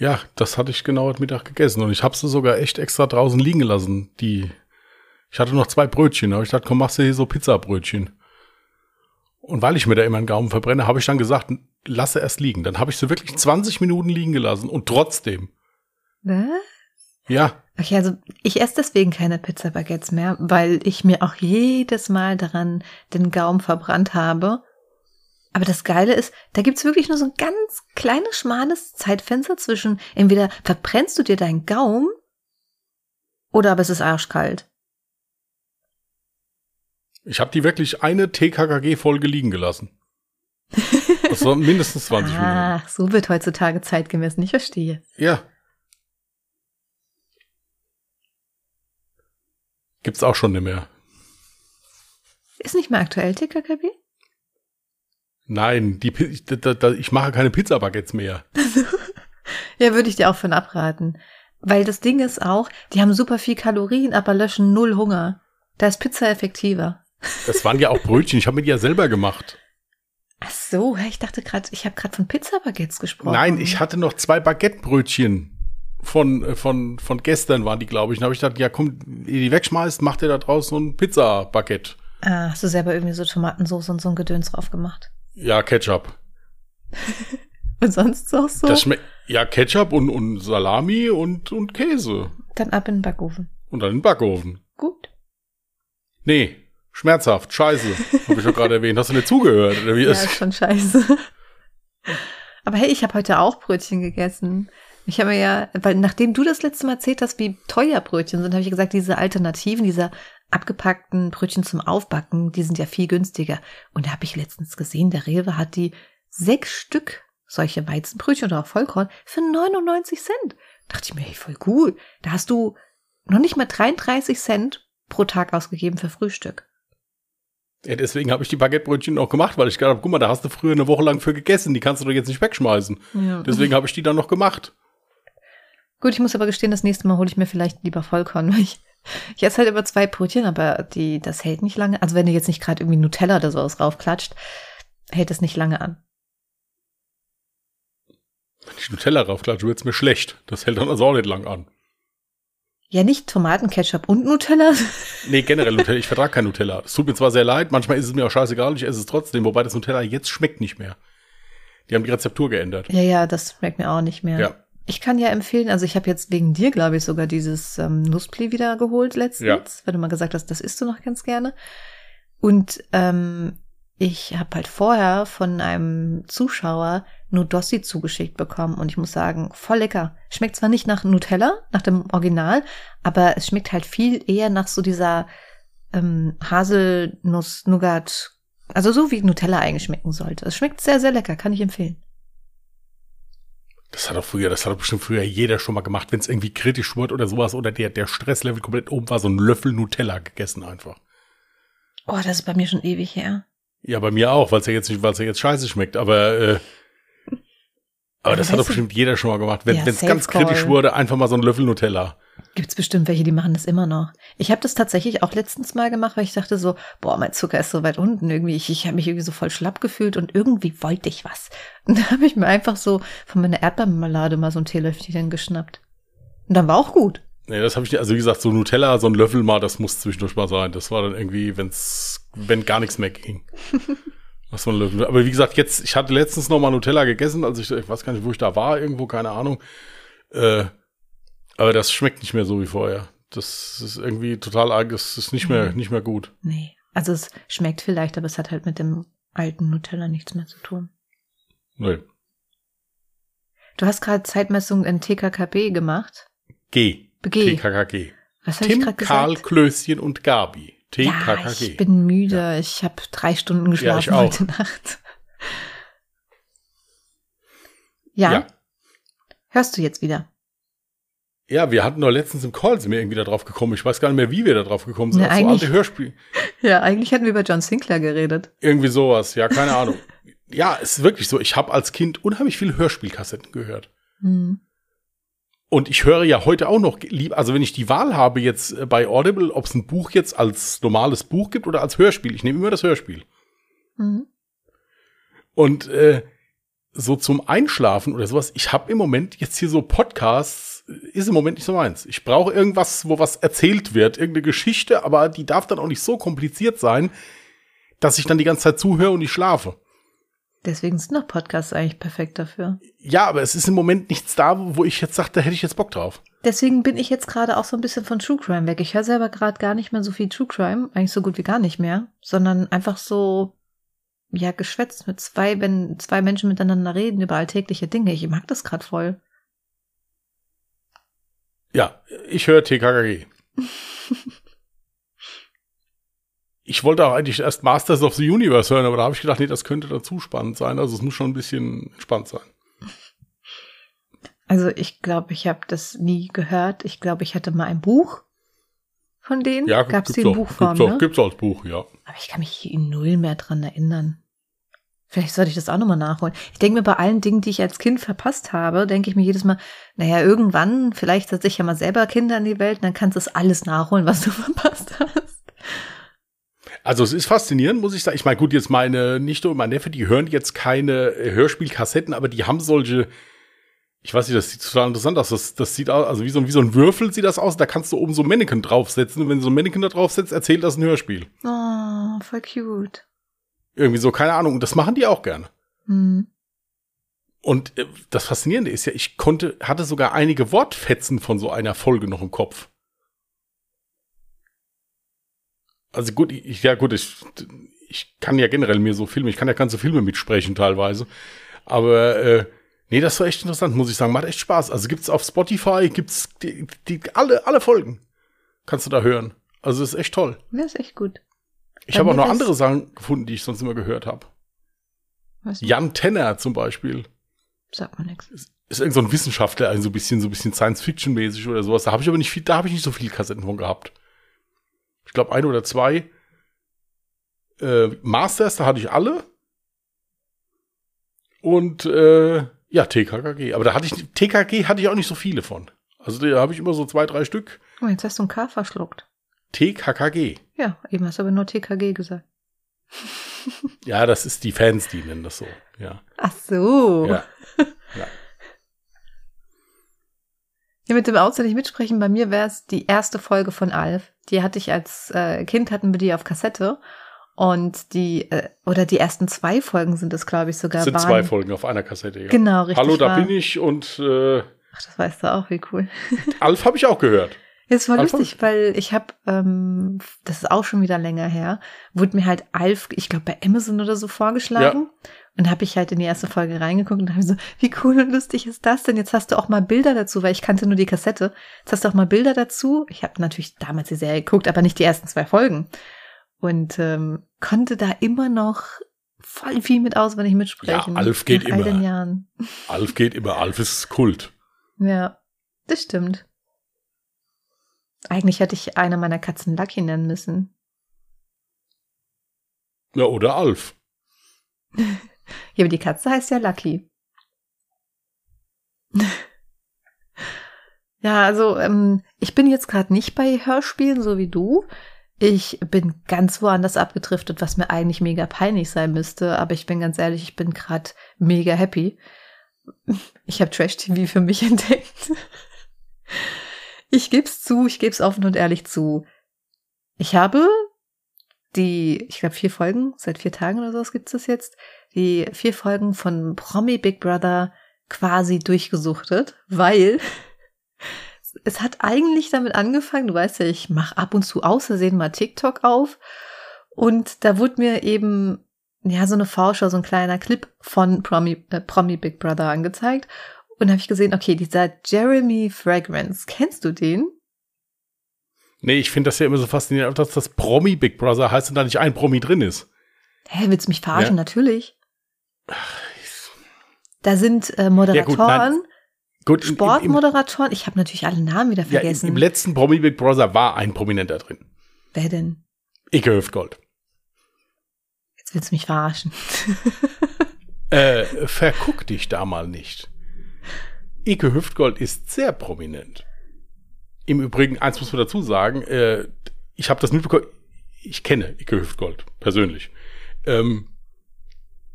Ja, das hatte ich genau heute Mittag gegessen und ich habe sie sogar echt extra draußen liegen gelassen. Die, ich hatte noch zwei Brötchen, aber ich dachte, komm, machst du hier so Pizzabrötchen. Und weil ich mir da immer einen Gaumen verbrenne, habe ich dann gesagt, lasse erst liegen. Dann habe ich sie wirklich 20 Minuten liegen gelassen und trotzdem. Was? Ja, Okay, also ich esse deswegen keine Pizza Baguettes mehr, weil ich mir auch jedes Mal daran den Gaumen verbrannt habe. Aber das Geile ist, da gibt's wirklich nur so ein ganz kleines, schmales Zeitfenster zwischen entweder verbrennst du dir deinen Gaumen oder aber es ist arschkalt. ich habe die wirklich eine TKKG-Folge liegen gelassen. Das war mindestens 20 Minuten. Ach, so wird heutzutage Zeit gemessen, ich verstehe. Ja. Gibt's auch schon nicht mehr. Ist nicht mehr aktuell, TKKB? Nein, die, Pi- da, da, ich mache keine Pizzabaguettes mehr. Ja, würde ich dir auch von abraten. Weil das Ding ist auch, die haben super viel Kalorien, aber löschen null Hunger. Da ist Pizza effektiver. Das waren ja auch Brötchen, ich habe mir die ja selber gemacht. Ach so, hä, ich dachte gerade, ich habe gerade von Pizza-Baguettes gesprochen. Nein, ich hatte noch zwei Baguettebrötchen von, äh, von, von gestern waren die, glaube ich. Und habe ich gedacht, ja komm, ihr die wegschmeißt, macht ihr da draußen so ein Pizza-Baguette. Ah, hast du selber irgendwie so Tomatensauce und so ein Gedöns drauf gemacht. Ja, Ketchup. Und sonst auch so? Das schmeckt, ja, Ketchup und, und Salami und, und Käse. Dann ab in den Backofen. Und dann in den Backofen. Gut. Nee, schmerzhaft, scheiße. Habe ich doch gerade erwähnt. Hast du nicht zugehört? Oder wie Ja, ist? schon scheiße. Aber hey, ich habe heute auch Brötchen gegessen. Ich habe mir ja, weil nachdem du das letzte Mal erzählt hast, wie teuer Brötchen sind, habe ich gesagt, diese Alternativen, diese abgepackten Brötchen zum Aufbacken, die sind ja viel günstiger. Und da habe ich letztens gesehen, der Rewe hat die sechs Stück solche Weizenbrötchen oder auch Vollkorn für 99 Cent. Dachte ich mir, hey, voll cool. Da hast du noch nicht mal 33 Cent pro Tag ausgegeben für Frühstück. Ja, deswegen habe ich die Baguettebrötchen auch gemacht, weil ich gedacht habe, guck mal, da hast du früher eine Woche lang für gegessen, die kannst du doch jetzt nicht wegschmeißen. Ja. Deswegen habe ich die dann noch gemacht. Gut, ich muss aber gestehen, das nächste Mal hole ich mir vielleicht lieber Vollkorn, weil ich, ich esse halt immer zwei Brötchen, aber die, das hält nicht lange. Also wenn du jetzt nicht gerade irgendwie Nutella oder sowas draufklatscht, hält es nicht lange an. Wenn ich Nutella raufklatsche, wird's mir schlecht. Das hält dann also auch nicht lang an. Ja, nicht Tomatenketchup und Nutella. Nee, generell Nutella. Ich vertrage kein Nutella. Es tut mir zwar sehr leid, manchmal ist es mir auch scheißegal, ich esse es trotzdem, wobei das Nutella jetzt schmeckt nicht mehr. Die haben die Rezeptur geändert. Ja, ja, das schmeckt mir auch nicht mehr. Ja. Ich kann ja empfehlen, also ich habe jetzt wegen dir, glaube ich, sogar dieses ähm, Nusspli wieder geholt letztens, Ja. weil du mal gesagt hast, das isst du noch ganz gerne. Und ähm, ich habe halt vorher von einem Zuschauer Nudossi zugeschickt bekommen und ich muss sagen, voll lecker. Schmeckt zwar nicht nach Nutella, nach dem Original, aber es schmeckt halt viel eher nach so dieser ähm, Haselnuss-Nougat, also so wie Nutella eigentlich schmecken sollte. Es schmeckt sehr, sehr lecker, kann ich empfehlen. Das hat doch früher, das hat doch bestimmt früher jeder schon mal gemacht, wenn es irgendwie kritisch wurde oder sowas oder der, der Stresslevel komplett oben war, so ein Löffel Nutella gegessen einfach. Oh, das ist bei mir schon ewig her. Ja, bei mir auch, weil es ja jetzt nicht, weil es ja jetzt scheiße schmeckt, aber, äh, aber das hat doch bestimmt jeder schon mal gemacht. Wenn Ja, es ganz kritisch wurde, einfach mal so ein Löffel Nutella. Gibt's bestimmt welche, die machen das immer noch. Ich habe das tatsächlich auch letztens mal gemacht, weil ich dachte so, boah, mein Zucker ist so weit unten irgendwie. Ich, ich habe mich irgendwie so voll schlapp gefühlt und irgendwie wollte ich was. Und da habe ich mir einfach so von meiner Erdbeermarmelade mal so ein Teelöffelchen geschnappt. Und dann war auch gut. Nee, das habe ich nicht, also wie gesagt, so Nutella, so ein Löffel mal, das muss zwischendurch mal sein. Das war dann irgendwie, wenn's, wenn gar nichts mehr ging. Das war ein Löffel. Aber wie gesagt, jetzt, ich hatte letztens noch mal Nutella gegessen, also ich, ich weiß gar nicht, wo ich da war, irgendwo, keine Ahnung. Äh, aber das schmeckt nicht mehr so wie vorher. Das ist irgendwie total arg, das ist nicht mehr, nicht mehr gut. Nee. Also es schmeckt vielleicht, aber es hat halt mit dem alten Nutella nichts mehr zu tun. Nee. Du hast gerade Zeitmessung in TKKB gemacht. G. G. TKKG. Was habe ich gerade Karl, gesagt? Klößchen und Gabi. Ja, TKKG. ich bin müde. Ich habe drei Stunden Ja, geschlafen auch. heute Nacht. Ja, ja. hörst du jetzt wieder? Ja, wir hatten doch letztens im Call sind wir irgendwie da drauf gekommen. Ich weiß gar nicht mehr, wie wir da drauf gekommen sind. Ne, Auf so eigentlich- alte Hörspiel. Ja, eigentlich hatten wir über John Sinclair geredet. Irgendwie sowas. Ja, keine Ahnung. Ja, es ist wirklich so. Ich habe als Kind unheimlich viele Hörspielkassetten gehört. Hm. Und ich höre ja heute auch noch, lieb, also wenn ich die Wahl habe jetzt äh, bei Audible, ob es ein Buch jetzt als normales Buch gibt oder als Hörspiel, ich nehme immer das Hörspiel. Hm. Und äh, so zum Einschlafen oder sowas, ich habe im Moment jetzt hier so Podcasts, ist im Moment nicht so meins. Ich brauche irgendwas, wo was erzählt wird, irgendeine Geschichte, aber die darf dann auch nicht so kompliziert sein, dass ich dann die ganze Zeit zuhöre und ich schlafe. Deswegen sind noch Podcasts eigentlich perfekt dafür. Ja, aber es ist im Moment nichts da, wo ich jetzt sage, da hätte ich jetzt Bock drauf. Deswegen bin ich jetzt gerade auch so ein bisschen von True Crime weg. Ich höre selber gerade gar nicht mehr so viel True Crime, eigentlich so gut wie gar nicht mehr, sondern einfach so, ja, geschwätzt mit zwei, wenn zwei Menschen miteinander reden über alltägliche Dinge. Ich mag das gerade voll. Ja, ich höre TKKG. ich wollte auch eigentlich erst Masters of the Universe hören, aber da habe ich gedacht, nee, das könnte dann zu spannend sein. Also es muss schon ein bisschen spannend sein. Also ich glaube, ich habe das nie gehört. Ich glaube, ich hatte mal ein Buch von denen. Ja, Gab es gibt's die in auch, Buchform, gibt's, auch, ne? gibt's auch als Buch, ja. Aber ich kann mich null mehr dran erinnern. Vielleicht sollte ich das auch nochmal nachholen. Ich denke mir bei allen Dingen, die ich als Kind verpasst habe, denke ich mir jedes Mal, naja, irgendwann, vielleicht setze ich ja mal selber Kinder in die Welt, und dann kannst du es alles nachholen, was du verpasst hast. Also es ist faszinierend, muss ich sagen. Ich meine, gut, jetzt meine Nichte und mein Neffe, die hören jetzt keine äh, Hörspielkassetten, aber die haben solche, ich weiß nicht, das sieht total interessant aus. Das, das sieht aus, also wie so, wie so ein Würfel sieht das aus. Da kannst du oben so ein Mannequin draufsetzen. Und wenn du so ein Mannequin da draufsetzt, erzählt das ein Hörspiel. Oh, voll cute. Irgendwie so, keine Ahnung. Und das machen die auch gerne. Hm. Und äh, das Faszinierende ist ja, ich konnte, hatte sogar einige Wortfetzen von so einer Folge noch im Kopf. Also gut, ich, ja gut, ich, ich kann ja generell mir so Filme, ich kann ja ganze Filme mitsprechen teilweise. Aber äh, nee, das war echt interessant, muss ich sagen. Macht echt Spaß. Also gibt's auf Spotify, gibt's die, die, alle, alle Folgen. Kannst du da hören. Also ist echt toll. Ja, ist echt gut. Ich habe auch noch andere Sachen gefunden, die ich sonst immer gehört habe. Jan Tenner zum Beispiel. Sagt man nichts. ist irgend so ein Wissenschaftler, also so ein bisschen, so ein bisschen Science-Fiction-mäßig oder sowas. Da habe ich aber nicht viel, da habe ich nicht so viele Kassetten von gehabt. Ich glaube, ein oder zwei. Äh, Masters, da hatte ich alle. Und äh, ja, TKKG. Aber da hatte ich TKG hatte ich auch nicht so viele von. Also da habe ich immer so zwei, drei Stück. Oh, jetzt hast du ein K verschluckt. TKKG. Ja, eben hast du aber nur TKG gesagt. Ja, das ist die Fans, die nennen das so. Ja. Ach so. Ja. Ja, mit dem nicht mitsprechen. Bei mir wäre es die erste Folge von Alf. Die hatte ich als äh, Kind, hatten wir die auf Kassette. Und die, äh, oder die ersten zwei Folgen sind es, glaube ich, sogar. Das sind waren, zwei Folgen auf einer Kassette. Ja. Genau, richtig. Hallo, da war. bin ich und äh, Ach, das weißt du auch, wie cool. Alf habe ich auch gehört. Es war Alf lustig, weil ich habe, ähm, das ist auch schon wieder länger her, wurde mir halt Alf, ich glaube bei Amazon oder so vorgeschlagen. Und habe ich halt in die erste Folge reingeguckt und habe so, wie cool und lustig ist das denn? Jetzt hast du auch mal Bilder dazu, weil ich kannte nur die Kassette. Jetzt hast du auch mal Bilder dazu. Ich habe natürlich damals die Serie geguckt, aber nicht die ersten zwei Folgen. Und ähm, konnte da immer noch voll viel mit auswendig mitsprechen. Ja, Alf geht nach all immer. den Jahren. Alf geht immer, Alf ist Kult. Ja, das stimmt. Eigentlich hätte ich eine meiner Katzen Lucky nennen müssen. Ja, oder Alf. Ja, aber die Katze heißt ja Lucky. ja, also ähm, ich bin jetzt gerade nicht bei Hörspielen, so wie du. Ich bin ganz woanders abgedriftet, was mir eigentlich mega peinlich sein müsste. Aber ich bin ganz ehrlich, ich bin gerade mega happy. Ich habe Trash-TV für mich entdeckt. Ich geb's zu, ich geb's offen und ehrlich zu. Ich habe die, ich glaube, vier Folgen, seit vier Tagen oder so gibt's das jetzt, die vier Folgen von Promi Big Brother quasi durchgesuchtet, weil es hat eigentlich damit angefangen, du weißt ja, ich mache ab und zu außersehen mal TikTok auf und da wurde mir eben ja so eine Vorschau, so ein kleiner Clip von Promi, äh, Promi Big Brother angezeigt und habe ich gesehen, okay, dieser Jeremy Fragrance, kennst du den? Nee, ich finde das ja immer so faszinierend, dass das Promi Big Brother heißt und da nicht ein Promi drin ist. Hä, willst du mich verarschen? Ja. Natürlich. Da sind äh, Moderatoren, Ja, gut. Gut, im- im, im, Sportmoderatoren. Ich habe natürlich alle Namen wieder ja, im, vergessen. im letzten Promi Big Brother war ein Prominenter drin. Wer denn? Ike Hüftgold. Jetzt willst du mich verarschen. Äh, verguck dich da mal nicht. Ike Hüftgold ist sehr prominent. Im Übrigen, eins muss man dazu sagen, äh, ich habe das mitbekommen, ich kenne Ike Hüftgold persönlich. Ähm,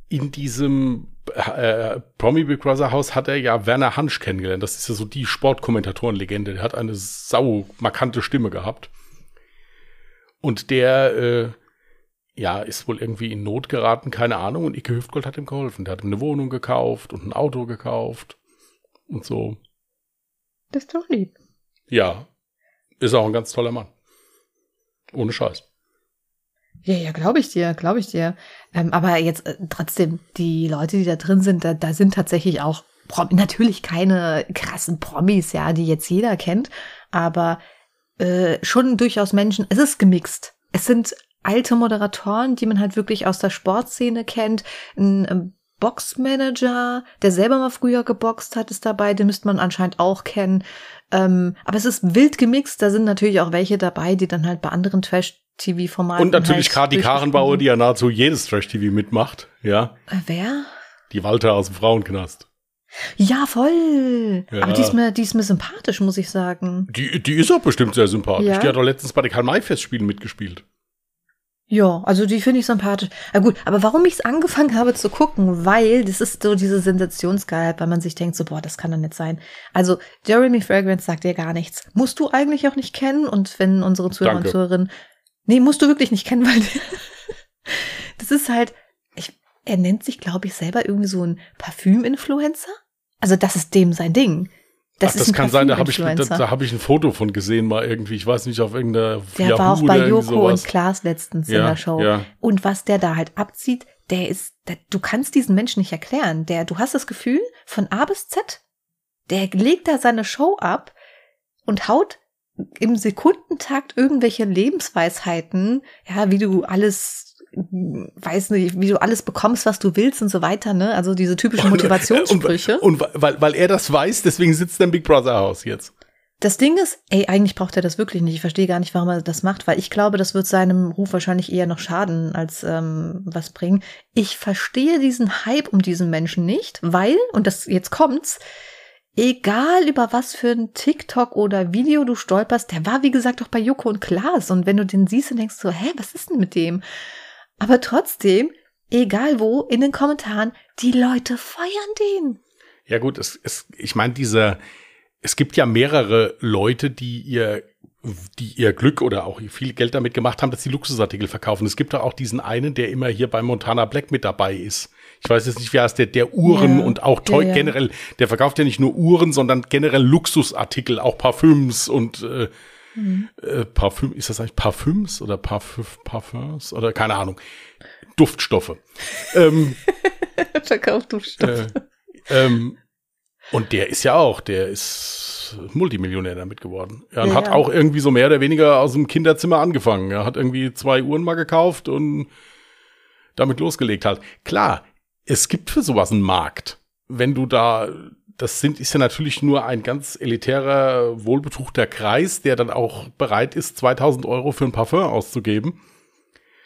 in diesem äh, Promi Big Brother Haus hat er ja Werner Hansch kennengelernt. Das ist ja so die Sportkommentatorenlegende. Der hat eine sau markante Stimme gehabt. Und der, äh, ja, ist wohl irgendwie in Not geraten, keine Ahnung. Und Ike Hüftgold hat ihm geholfen. Der hat ihm eine Wohnung gekauft und ein Auto gekauft und so. Das ist doch lieb. Ja, ist auch ein ganz toller Mann. Ohne Scheiß. Ja, ja, glaube ich dir, glaube ich dir. Ähm, aber jetzt äh, trotzdem, die Leute, die da drin sind, da, da sind tatsächlich auch Prom natürlich keine krassen Promis, ja, die jetzt jeder kennt, aber äh, schon durchaus Menschen. Es ist gemixt. Es sind alte Moderatoren, die man halt wirklich aus der Sportszene kennt. Ein ähm, Boxmanager, der selber mal früher geboxt hat, ist dabei. Den müsste man anscheinend auch kennen. Ähm, aber es ist wild gemixt. Da sind natürlich auch welche dabei, die dann halt bei anderen Trash-TV-Formaten. Und natürlich halt Kati Karenbauer, die ja nahezu jedes Trash-TV mitmacht. Ja. Äh, wer? Die Walter aus dem Frauenknast. Ja, voll. Ja. Aber die ist, mir, die ist mir sympathisch, muss ich sagen. Die, die ist auch bestimmt sehr sympathisch. Ja. Die hat doch letztens bei den Karl-May-Festspielen mitgespielt. Ja, also die finde ich sympathisch. Ja gut, aber warum ich es angefangen habe zu gucken, weil das ist so diese Sensationsgeilheit, weil man sich denkt so, boah, das kann doch nicht sein. Also Jeremy Fragrance sagt dir gar nichts. Musst du eigentlich auch nicht kennen und wenn unsere Zuhörer und Zuhörerinnen, nee, musst du wirklich nicht kennen, weil das ist halt, ich, er nennt sich, glaube ich, selber irgendwie so ein Parfüm-Influencer. Also das ist dem sein Ding. Das, Ach, das kann sein, da habe ich, da, da hab ich ein Foto von gesehen, mal irgendwie. Ich weiß nicht, auf irgendeiner. Der Yahoo war auch bei Joko und Klaas letztens ja, in der Show. Ja. Und was der da halt abzieht, der ist, der, du kannst diesen Menschen nicht erklären. Der, du hast das Gefühl, von A bis Z, der legt da seine Show ab und haut im Sekundentakt irgendwelche Lebensweisheiten, ja, wie du alles weiß nicht, wie du alles bekommst, was du willst und so weiter, ne? Also diese typischen Motivationssprüche. Und, und, und weil, weil er das weiß, deswegen sitzt er im Big Brother Haus jetzt. Das Ding ist, ey, eigentlich braucht er das wirklich nicht. Ich verstehe gar nicht, warum er das macht, weil ich glaube, das wird seinem Ruf wahrscheinlich eher noch schaden als ähm, was bringen. Ich verstehe diesen Hype um diesen Menschen nicht, weil, und das jetzt kommt's, egal über was für ein TikTok oder Video du stolperst, der war wie gesagt auch bei Joko und Klaas und wenn du den siehst und denkst so, hä, was ist denn mit dem? Aber trotzdem, egal wo, in den Kommentaren, die Leute feiern den. Ja gut, es, es, ich meine, dieser, es gibt ja mehrere Leute, die ihr, die ihr Glück oder auch viel Geld damit gemacht haben, dass sie Luxusartikel verkaufen. Es gibt auch diesen einen, der immer hier bei Montana Black mit dabei ist. Ich weiß jetzt nicht, wie heißt der, der Uhren ja, und auch Toy ja, ja. generell, der verkauft ja nicht nur Uhren, sondern generell Luxusartikel, auch Parfüms und äh, Mhm. Äh, Parfüm, ist das eigentlich Parfüms oder Parfüm, Parfums oder keine Ahnung. Duftstoffe. ähm, Verkauft Duftstoffe. Äh, ähm, und der ist ja auch, der ist Multimillionär damit geworden. Er ja, hat ja. auch irgendwie so mehr oder weniger aus dem Kinderzimmer angefangen. Er hat irgendwie zwei Uhren mal gekauft und damit losgelegt halt. Klar, es gibt für sowas einen Markt. Wenn du da das sind, ist ja natürlich nur ein ganz elitärer, wohlbetuchter Kreis, der dann auch bereit ist, 2000 Euro für ein Parfum auszugeben.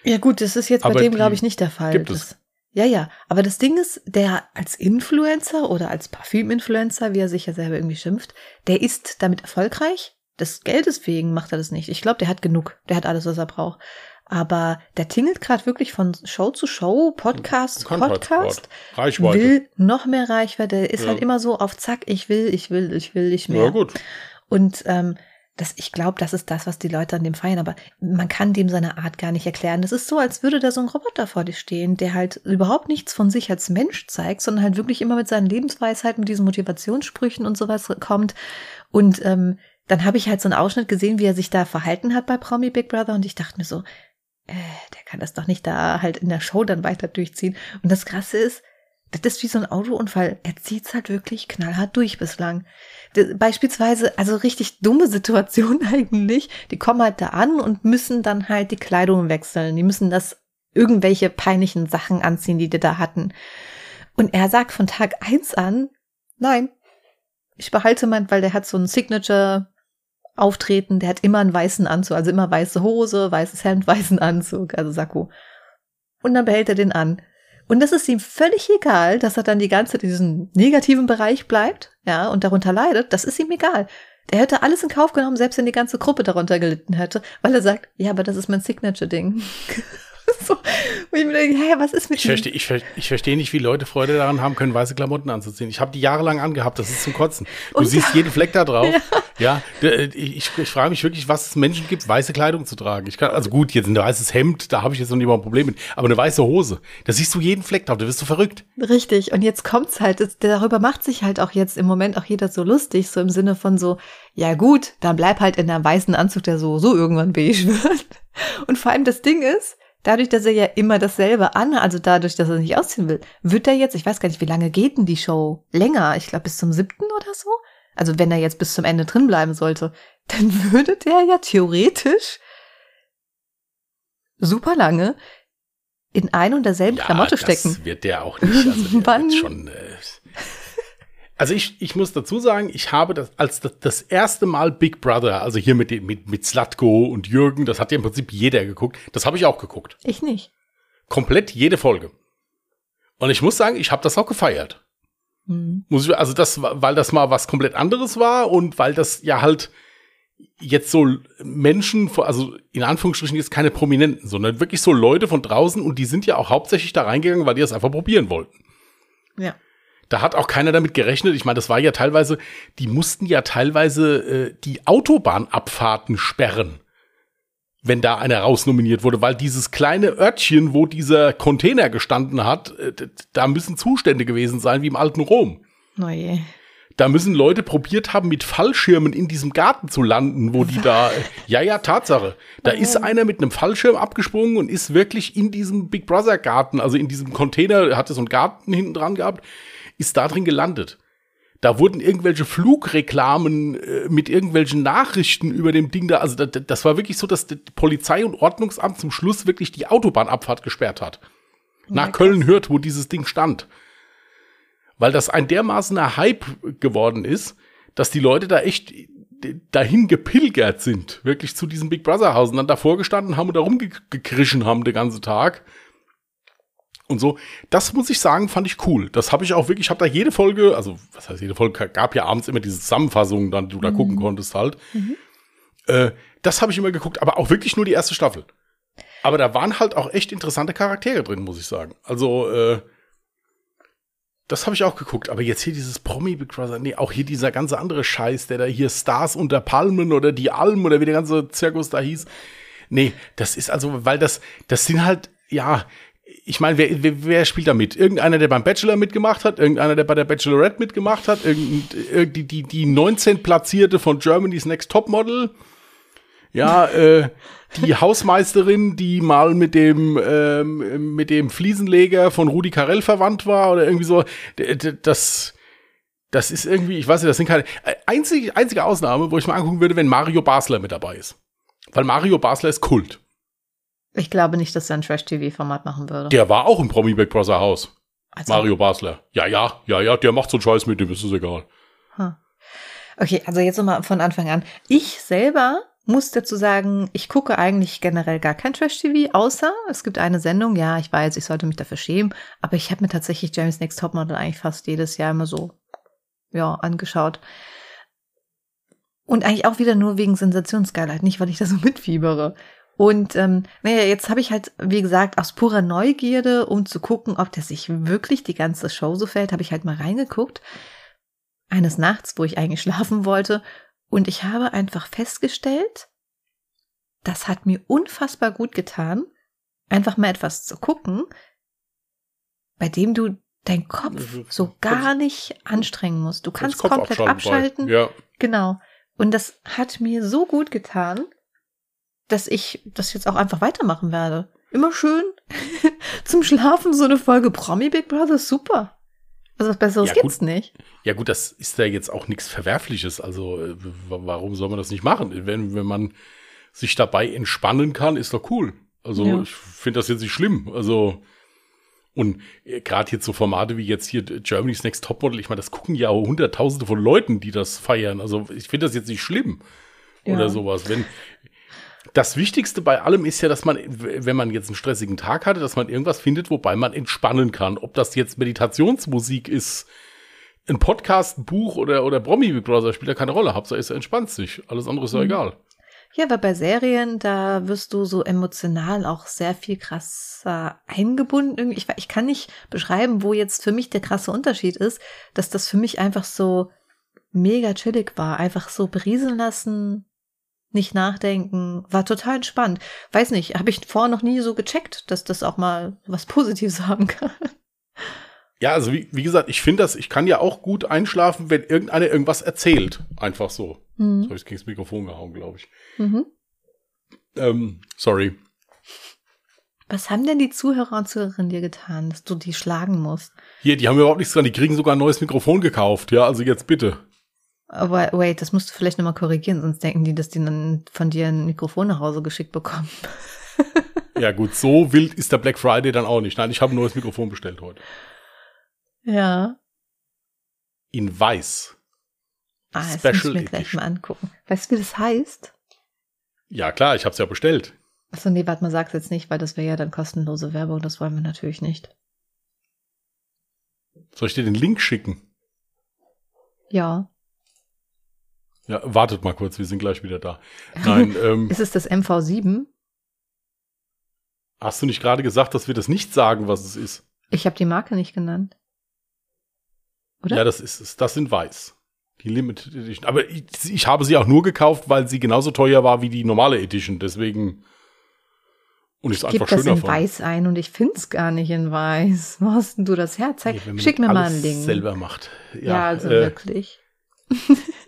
Ja gut, das ist jetzt aber bei dem, glaube ich, nicht der Fall. Gibt es. ja, ja. Aber das Ding ist, der als Influencer oder als Parfüm-Influencer, wie er sich ja selber irgendwie schimpft, der ist damit erfolgreich. Des Geldes wegen macht er das nicht. Ich glaube, der hat genug. Der hat alles, was er braucht. Aber der tingelt gerade wirklich von Show zu Show, Podcast zu Podcast, Reichweite. will noch mehr Reichweite. Der ist ja. halt immer so auf Zack, ich will, ich will, ich will, ich mehr. Ja, gut. Und ähm, das, ich glaube, das ist das, was die Leute an dem feiern, aber man kann dem seine Art gar nicht erklären. Das ist so, als würde da so ein Roboter vor dir stehen, der halt überhaupt nichts von sich als Mensch zeigt, sondern halt wirklich immer mit seinen Lebensweisheiten, mit diesen Motivationssprüchen und sowas kommt. Und ähm, dann habe ich halt so einen Ausschnitt gesehen, wie er sich da verhalten hat bei Promi Big Brother und ich dachte mir so, äh, der kann das doch nicht da halt in der Show dann weiter durchziehen. Und das Krasse ist, das ist wie so ein Autounfall. Er zieht's halt wirklich knallhart durch bislang. Beispielsweise, also richtig dumme Situation eigentlich. Die kommen halt da an und müssen dann halt die Kleidung wechseln. Die müssen das irgendwelche peinlichen Sachen anziehen, die die da hatten. Und er sagt von Tag eins an, nein, ich behalte mein, weil der hat so ein Signature auftreten, der hat immer einen weißen Anzug, also immer weiße Hose, weißes Hemd, weißen Anzug, also Sakko. Und dann behält er den an. Und das ist ihm völlig egal, dass er dann die ganze Zeit in diesem negativen Bereich bleibt, ja, und darunter leidet. Das ist ihm egal. Der hätte alles in Kauf genommen, selbst wenn die ganze Gruppe darunter gelitten hätte, weil er sagt, ja, aber das ist mein Signature-Ding. so, wo ich mir denke, hä, was ist mit Ich verstehe ich, ver- ich versteh nicht, wie Leute Freude daran haben können, weiße Klamotten anzuziehen. Ich habe die jahrelang angehabt, das ist zum Kotzen. Du Und- siehst jeden Fleck da drauf. Ja, d- ich, ich, ich frage mich wirklich, was es Menschen gibt, weiße Kleidung zu tragen. Ich kann, also gut, jetzt ein weißes Hemd, da habe ich jetzt noch nicht mal ein Problem mit, aber eine weiße Hose, da siehst du jeden Fleck drauf, da wirst du verrückt. Richtig, und jetzt kommt's halt, das, darüber macht sich halt auch jetzt im Moment auch jeder so lustig, so im Sinne von so, ja gut, dann bleib halt in einem weißen Anzug, der so, so irgendwann beige wird. Und vor allem das Ding ist, dadurch, dass er ja immer dasselbe an, also dadurch, dass er nicht ausziehen will, wird er jetzt, ich weiß gar nicht, wie lange geht denn die Show? Länger, ich glaube bis zum siebten oder so? Also wenn er jetzt bis zum Ende drin bleiben sollte, dann würde der ja theoretisch super lange in ein und derselben Klamotte stecken. Das wird der auch nicht. Also der Wann? wird schon, äh, also ich, ich muss dazu sagen, ich habe das als das, das erste Mal Big Brother, also hier mit, dem- mit, mit Slatko und Jürgen, das hat ja im Prinzip jeder geguckt. Das habe ich auch geguckt. Ich nicht. Komplett jede Folge. Und ich muss sagen, ich habe das auch gefeiert. Hm. Muss ich, also das, war- weil das mal was komplett anderes war und weil das ja halt jetzt so Menschen, also in Anführungsstrichen jetzt keine Prominenten, sondern wirklich so Leute von draußen und die sind ja auch hauptsächlich da reingegangen, weil die das einfach probieren wollten. Ja. Da hat auch keiner damit gerechnet. Ich meine, das war ja teilweise, die mussten ja teilweise äh, die Autobahnabfahrten sperren, wenn da einer rausnominiert wurde, weil dieses kleine Örtchen, wo dieser Container gestanden hat, äh, da müssen Zustände gewesen sein wie im alten Rom. Oh je. Da müssen Leute probiert haben, mit Fallschirmen in diesem Garten zu landen, wo die da. Ja, ja, Tatsache. Da ist einer mit einem Fallschirm abgesprungen und ist wirklich in diesem Big Brother Garten, also in diesem Container, hatte so einen Garten hinten dran gehabt, ist da drin gelandet. Da wurden irgendwelche Flugreklamen äh, mit irgendwelchen Nachrichten über dem Ding da. Also da, da- das war wirklich so, dass die Polizei und Ordnungsamt zum Schluss wirklich die Autobahnabfahrt gesperrt hat. Nach Ja, Köln hört, wo dieses Ding stand weil das ein dermaßener Hype geworden ist, dass die Leute da echt dahin gepilgert sind, wirklich zu diesem Big Brother Haus und dann davor gestanden haben und da rumgekrischen haben den ganzen Tag. Und so, das muss ich sagen, fand ich cool. Das habe ich auch wirklich, ich habe da jede Folge, also was heißt jede Folge, gab ja abends immer diese Zusammenfassungen, dann die du da gucken konntest halt. Äh, das habe ich immer geguckt, aber auch wirklich nur die erste Staffel. Aber da waren halt auch echt interessante Charaktere drin, muss ich sagen. Also, äh, das habe ich auch geguckt, aber jetzt hier dieses Promi Big Brother, nee, auch hier dieser ganze andere Scheiß, der da hier Stars unter Palmen oder die Alm oder wie der ganze Zirkus da hieß. Nee, das ist also, weil das, das sind halt, ja, ich meine, wer, wer, wer spielt da mit? Irgendeiner, der beim Bachelor mitgemacht hat, irgendeiner, der bei der Bachelorette mitgemacht hat, irgendein, irg- die, die, die 19 Platzierte von Germany's Next Topmodel. Ja, äh, die Hausmeisterin, die mal mit dem ähm, mit dem Fliesenleger von Rudi Carell verwandt war oder irgendwie so. Das das ist irgendwie, ich weiß nicht, das sind keine äh, einzige einzige Ausnahme, wo ich mal angucken würde, wenn Mario Basler mit dabei ist, weil Mario Basler ist Kult. Ich glaube nicht, dass er ein Trash-TV-Format machen würde. Der war auch im Promi Big Brother Haus. Also, Mario Basler. Ja, ja, ja, ja, der macht so einen Scheiß mit dem, ist es egal. Okay, also jetzt nochmal von Anfang an. Ich selber muss dazu sagen, ich gucke eigentlich generell gar kein Trash-TV, außer es gibt eine Sendung, ja, ich weiß, ich sollte mich dafür schämen, aber ich habe mir tatsächlich James Next Topmodel eigentlich fast jedes Jahr immer so, ja, angeschaut. Und eigentlich auch wieder nur wegen Sensationsgeilheit, nicht weil ich da so mitfiebere. Und ähm, naja, jetzt habe ich halt, wie gesagt, aus purer Neugierde, um zu gucken, ob der sich wirklich die ganze Show so fällt, habe ich halt mal reingeguckt. Eines Nachts, wo ich eigentlich schlafen wollte. Und ich habe einfach festgestellt, das hat mir unfassbar gut getan, einfach mal etwas zu gucken, bei dem du deinen Kopf so gar nicht anstrengen musst. Du kannst komplett abschalten. Ja. Genau. Und das hat mir so gut getan, dass ich das jetzt auch einfach weitermachen werde. Immer schön zum Schlafen so eine Folge Promi Big Brother, super. Also was Besseres Ja, gut. gibt's nicht. Ja gut, das ist ja jetzt auch nichts Verwerfliches. Also äh, warum soll man das nicht machen? Wenn, wenn man sich dabei entspannen kann, ist doch cool. Also Ja. ich finde das jetzt nicht schlimm. Also und äh, gerade jetzt so Formate wie jetzt hier Germany's Next Topmodel, ich meine, das gucken ja hunderttausende von Leuten, die das feiern. Also ich finde das jetzt nicht schlimm Ja. oder sowas. Wenn das Wichtigste bei allem ist ja, dass man, wenn man jetzt einen stressigen Tag hatte, dass man irgendwas findet, wobei man entspannen kann. Ob das jetzt Meditationsmusik ist, ein Podcast, ein Buch oder, oder Promi Big Brother spielt ja keine Rolle. Hauptsache, es entspannt sich. Alles andere ist ja Mhm. egal. Ja, weil bei Serien, da wirst du so emotional auch sehr viel krasser eingebunden. Ich, ich kann nicht beschreiben, wo jetzt für mich der krasse Unterschied ist, dass das für mich einfach so mega chillig war. Einfach so berieseln lassen, nicht nachdenken, war total entspannt. Weiß nicht, habe ich vorher noch nie so gecheckt, dass das auch mal was Positives haben kann. Ja, also wie, wie gesagt, ich finde das, ich kann ja auch gut einschlafen, wenn irgendeiner irgendwas erzählt. Einfach so. Mhm. So habe ich gegen das Mikrofon gehauen, glaube ich. Mhm. Ähm, sorry. Was haben denn die Zuhörer und Zuhörerinnen dir getan, dass du die schlagen musst? Hier, die haben überhaupt nichts dran, die kriegen sogar ein neues Mikrofon gekauft, ja, also jetzt bitte. Aber wait, das musst du vielleicht nochmal korrigieren, sonst denken die, dass die dann von dir ein Mikrofon nach Hause geschickt bekommen. ja, gut, so wild ist der Black Friday dann auch nicht. Nein, ich habe ein neues Mikrofon bestellt heute. Ja. In weiß. Ah, das Special muss ich mir gleich mal angucken. Weißt du, wie das heißt? Ja, klar, ich habe es ja bestellt. Achso, nee, warte mal, sag's jetzt nicht, weil das wäre ja dann kostenlose Werbung, das wollen wir natürlich nicht. Soll ich dir den Link schicken? Ja. Ja, wartet mal kurz, wir sind gleich wieder da. Nein, ähm, Ist es das MV7? Hast du nicht gerade gesagt, dass wir das nicht sagen, was es ist? Ich habe die Marke nicht genannt. Oder? Ja, das ist es. Das sind weiß. Die Limited Edition. Aber ich, ich, habe sie auch nur gekauft, weil sie genauso teuer war wie die normale Edition. Deswegen. Und ich es einfach schöner das in weiß ein und ich finde es gar nicht in weiß. Wo hast denn du das her? Zeig, nee, schick mir mal einen Link. selber macht. Ja, ja also äh, wirklich.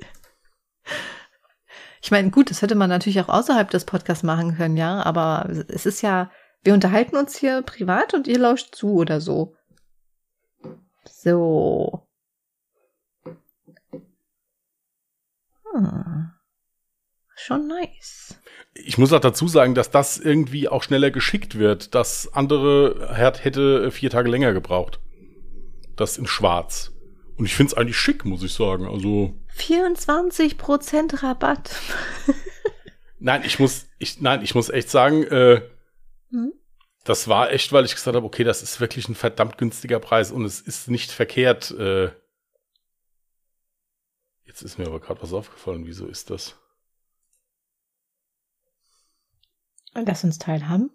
ich meine, gut, das hätte man natürlich auch außerhalb des Podcasts machen können, ja, aber es ist ja, wir unterhalten uns hier privat und ihr lauscht zu oder so. So. Hm. Schon nice. Ich muss auch dazu sagen, dass das irgendwie auch schneller geschickt wird. Das andere hätte vier Tage länger gebraucht. Das in schwarz. Und ich finde es eigentlich schick, muss ich sagen. Also 24% Rabatt. nein, ich muss, ich, nein, ich muss echt sagen, äh, hm? das war echt, weil ich gesagt habe, okay, das ist wirklich ein verdammt günstiger Preis und es ist nicht verkehrt, äh, Jetzt ist mir aber gerade was aufgefallen. Wieso ist das? Lass uns teilhaben.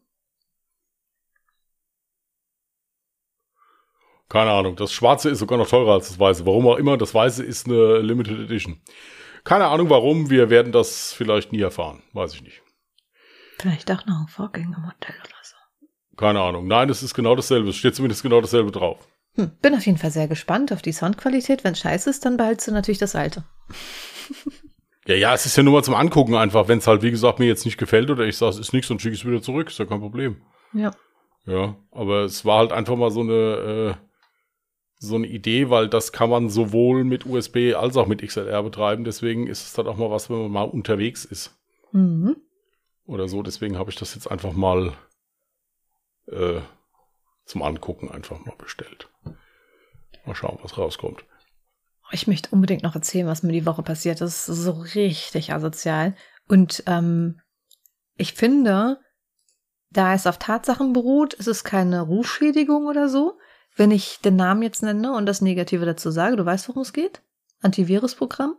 Keine Ahnung. Das Schwarze ist sogar noch teurer als das Weiße. Warum auch immer. Das Weiße ist eine Limited Edition. Keine Ahnung warum. Wir werden das vielleicht nie erfahren. Weiß ich nicht. Vielleicht auch noch ein Vorgängermodell oder so. Keine Ahnung. Nein, es ist genau dasselbe. Es steht zumindest genau dasselbe drauf. Hm, bin auf jeden Fall sehr gespannt auf die Soundqualität. Wenn es scheiße ist, dann behältst du natürlich das alte. ja, ja, es ist ja nur mal zum Angucken einfach. Wenn es halt, wie gesagt, mir jetzt nicht gefällt oder ich sage, es ist nichts und schicke es wieder zurück, ist ja kein Problem. Ja. Ja, aber es war halt einfach mal so eine, äh, so eine Idee, weil das kann man sowohl mit USB als auch mit XLR betreiben. Deswegen ist es dann auch mal was, wenn man mal unterwegs ist. Mhm. Oder so. Deswegen habe ich das jetzt einfach mal äh, zum Angucken einfach mal bestellt. Mal schauen, was rauskommt. Ich möchte unbedingt noch erzählen, was mir die Woche passiert ist. So richtig asozial. Und ähm, ich finde, da es auf Tatsachen beruht, ist es keine Rufschädigung oder so. Wenn ich den Namen jetzt nenne und das Negative dazu sage, du weißt, worum es geht? Antivirusprogramm?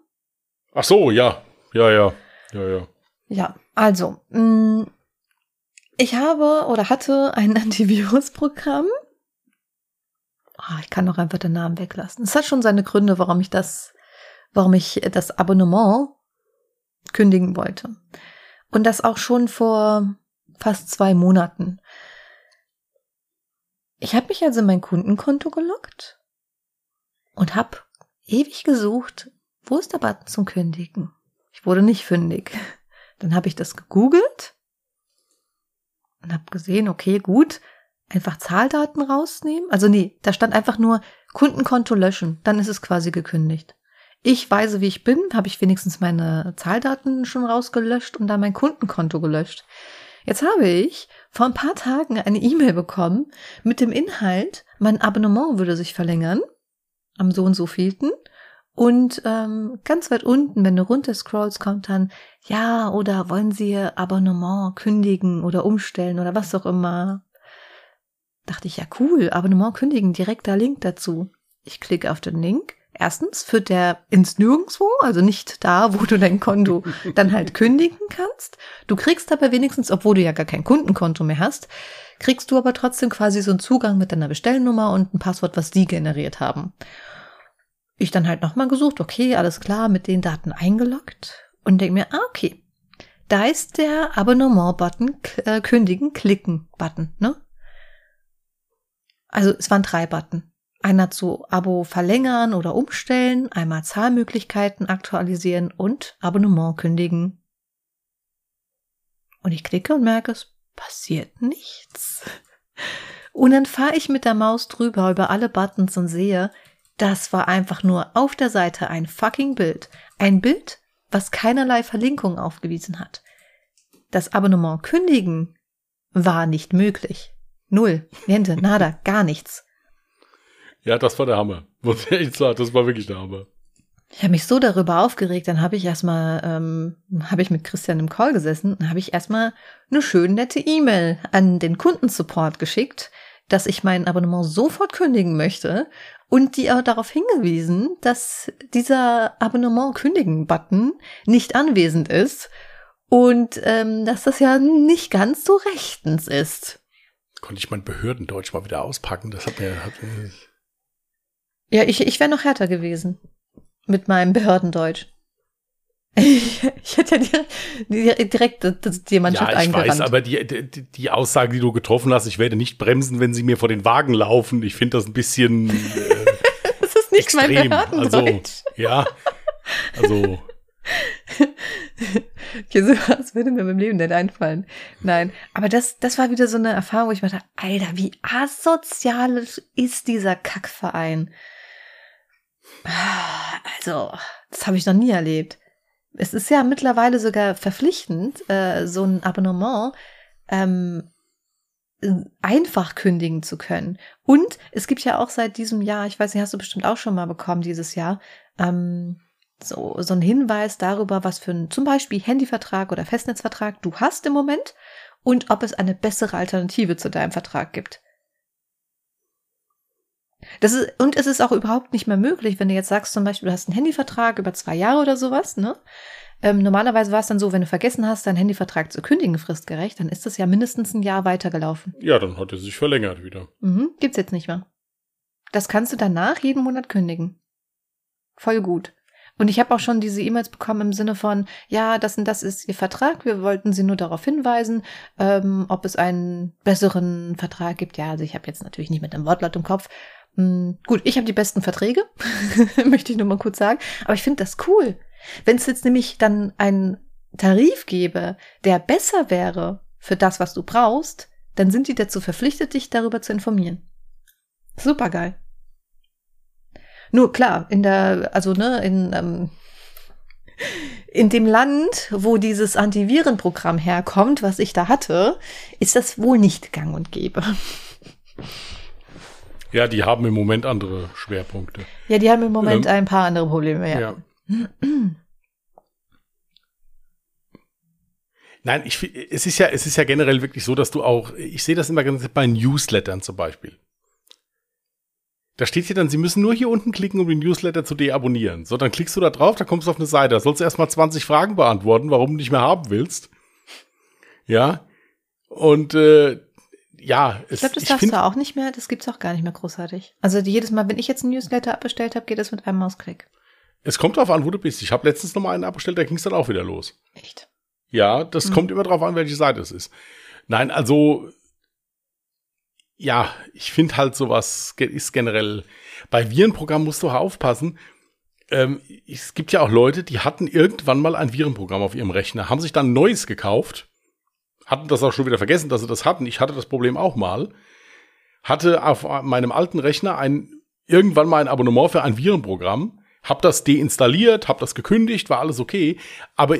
Ach so, ja. Ja, ja. Ja, ja. Ja, also, mh, mm, ich habe oder hatte ein Antivirusprogramm. Oh, ich kann doch einfach den Namen weglassen. Es hat schon seine Gründe, warum ich das, warum ich das Abonnement kündigen wollte. Und das auch schon vor fast zwei Monaten. Ich habe mich also in mein Kundenkonto gelockt und habe ewig gesucht, wo ist der Button zum Kündigen? Ich wurde nicht fündig. Dann habe ich das gegoogelt und habe gesehen, okay, gut, einfach Zahldaten rausnehmen. Also nee, da stand einfach nur Kundenkonto löschen. Dann ist es quasi gekündigt. Ich weise, wie ich bin, habe ich wenigstens meine Zahldaten schon rausgelöscht und dann mein Kundenkonto gelöscht. Jetzt habe ich vor ein paar Tagen eine E-Mail bekommen mit dem Inhalt, mein Abonnement würde sich verlängern am so und so vielten und ähm, ganz weit unten, wenn du runter scrollst, kommt dann, ja, oder wollen Sie Ihr Abonnement kündigen oder umstellen oder was auch immer. Dachte ich, ja cool, Abonnement kündigen, direkter Link dazu. Ich klicke auf den Link, Erstens führt der ins Nirgendwo, also nicht da, wo du dein Konto dann halt kündigen kannst. Du kriegst aber wenigstens, obwohl du ja gar kein Kundenkonto mehr hast, kriegst du aber trotzdem quasi so einen Zugang mit deiner Bestellnummer und ein Passwort, was die generiert haben. Ich dann halt nochmal gesucht, okay, alles klar, mit den Daten eingeloggt und denke mir, ah, okay, da ist der Abonnement-Button, äh, kündigen, klicken Button, ne? Also es waren drei Button. Einer zu Abo verlängern oder umstellen, einmal Zahlmöglichkeiten aktualisieren und Abonnement kündigen. Und ich klicke und merke, es passiert nichts. Und dann fahre ich mit der Maus drüber über alle Buttons und sehe, das war einfach nur auf der Seite ein fucking Bild. Ein Bild, was keinerlei Verlinkung aufgewiesen hat. Das Abonnement kündigen war nicht möglich. Null, niente, nada, gar nichts. Ja, das war der Hammer. Muss ich echt sagen, das war wirklich der Hammer. Ich habe mich so darüber aufgeregt, dann habe ich erstmal, ähm, habe ich mit Christian im Call gesessen, dann habe ich erstmal eine schön nette E-Mail an den Kundensupport geschickt, dass ich mein Abonnement sofort kündigen möchte und die auch darauf hingewiesen, dass dieser Abonnement kündigen Button nicht anwesend ist und ähm, dass das ja nicht ganz so rechtens ist. Konnte ich mein Behördendeutsch mal wieder auspacken? Das hat mir. Hat mir ja, ich, ich wäre noch härter gewesen. Mit meinem Behördendeutsch. Ich, ich hätte ja direkt, direkt das, die Mannschaft ja, ich weiß, aber die, die, die Aussage, die du getroffen hast, ich werde nicht bremsen, wenn sie mir vor den Wagen laufen, ich finde das ein bisschen. Äh, das ist nicht extrem. mein Behördendeutsch. Also, ja. Also. okay, so was würde mir beim Leben nicht einfallen. Nein, aber das, das war wieder so eine Erfahrung, wo ich mir dachte, Alter, wie asozial ist dieser Kackverein. Also, das habe ich noch nie erlebt. Es ist ja mittlerweile sogar verpflichtend, äh, so ein Abonnement ähm, einfach kündigen zu können. Und es gibt ja auch seit diesem Jahr, ich weiß nicht, hast du bestimmt auch schon mal bekommen dieses Jahr, ähm, so, so ein Hinweis darüber, was für ein zum Beispiel Handyvertrag oder Festnetzvertrag du hast im Moment und ob es eine bessere Alternative zu deinem Vertrag gibt. Das ist, und es ist auch überhaupt nicht mehr möglich, wenn du jetzt sagst, zum Beispiel, du hast einen Handyvertrag über zwei Jahre oder sowas, ne? Ähm, normalerweise war es dann so, wenn du vergessen hast, deinen Handyvertrag zu kündigen fristgerecht, dann ist das ja mindestens ein Jahr weitergelaufen. Ja, dann hat er sich verlängert wieder. Mhm, gibt's jetzt nicht mehr. Das kannst du danach jeden Monat kündigen. Voll gut. Und ich habe auch schon diese E-Mails bekommen im Sinne von, ja, das und das ist Ihr Vertrag, wir wollten Sie nur darauf hinweisen, ähm, ob es einen besseren Vertrag gibt. Ja, also ich habe jetzt natürlich nicht mit dem Wortlaut im Kopf. Hm, gut, ich habe die besten Verträge, möchte ich nur mal kurz sagen. Aber ich finde das cool. Wenn es jetzt nämlich dann einen Tarif gäbe, der besser wäre für das, was du brauchst, dann sind die dazu verpflichtet, dich darüber zu informieren. Super geil. Nur klar, in der, also ne, in, ähm, in dem Land, wo dieses Antivirenprogramm herkommt, was ich da hatte, ist das wohl nicht gang und gäbe. Ja, die haben im Moment andere Schwerpunkte. Ja, die haben im Moment ähm, ein paar andere Probleme, ja. ja. Nein, ich, es ist ja, es ist ja generell wirklich so, dass du auch, ich sehe das immer ganz bei Newslettern zum Beispiel. Da steht hier dann, Sie müssen nur hier unten klicken, um den Newsletter zu deabonnieren. So, dann klickst du da drauf, da kommst du auf eine Seite. Da sollst du erstmal 20 Fragen beantworten, warum du nicht mehr haben willst. Ja. Und äh, ja, es, ich glaube, das ich darfst du auch nicht mehr, das gibt's auch gar nicht mehr großartig. Also jedes Mal, wenn ich jetzt einen Newsletter abbestellt habe, geht das mit einem Mausklick. Es kommt drauf an, wo du bist. Ich habe letztens noch mal einen abbestellt, da ging's dann auch wieder los. Echt? Ja, das mhm. kommt immer drauf an, welche Seite es ist. Nein, also ja, ich finde halt sowas ist generell, bei Virenprogrammen musst du aufpassen. Ähm, es gibt ja auch Leute, die hatten irgendwann mal ein Virenprogramm auf ihrem Rechner, haben sich dann ein neues gekauft, hatten das auch schon wieder vergessen, dass sie das hatten. Ich hatte das Problem auch mal. Hatte auf meinem alten Rechner ein, irgendwann mal ein Abonnement für ein Virenprogramm, hab das deinstalliert, hab das gekündigt, war alles okay, aber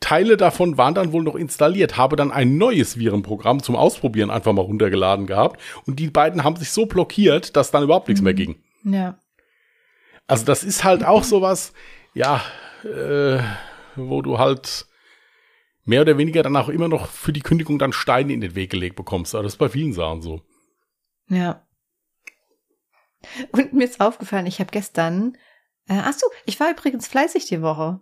Teile davon waren dann wohl noch installiert, habe dann ein neues Virenprogramm zum Ausprobieren einfach mal runtergeladen gehabt und die beiden haben sich so blockiert, dass dann überhaupt nichts mehr mhm. ging. Ja. Also das ist halt auch sowas, ja, äh, wo du halt mehr oder weniger dann auch immer noch für die Kündigung dann Steine in den Weg gelegt bekommst. Aber das ist bei vielen Sachen so. Ja. Und mir ist aufgefallen, ich habe gestern, äh, ach so, ich war übrigens fleißig die Woche.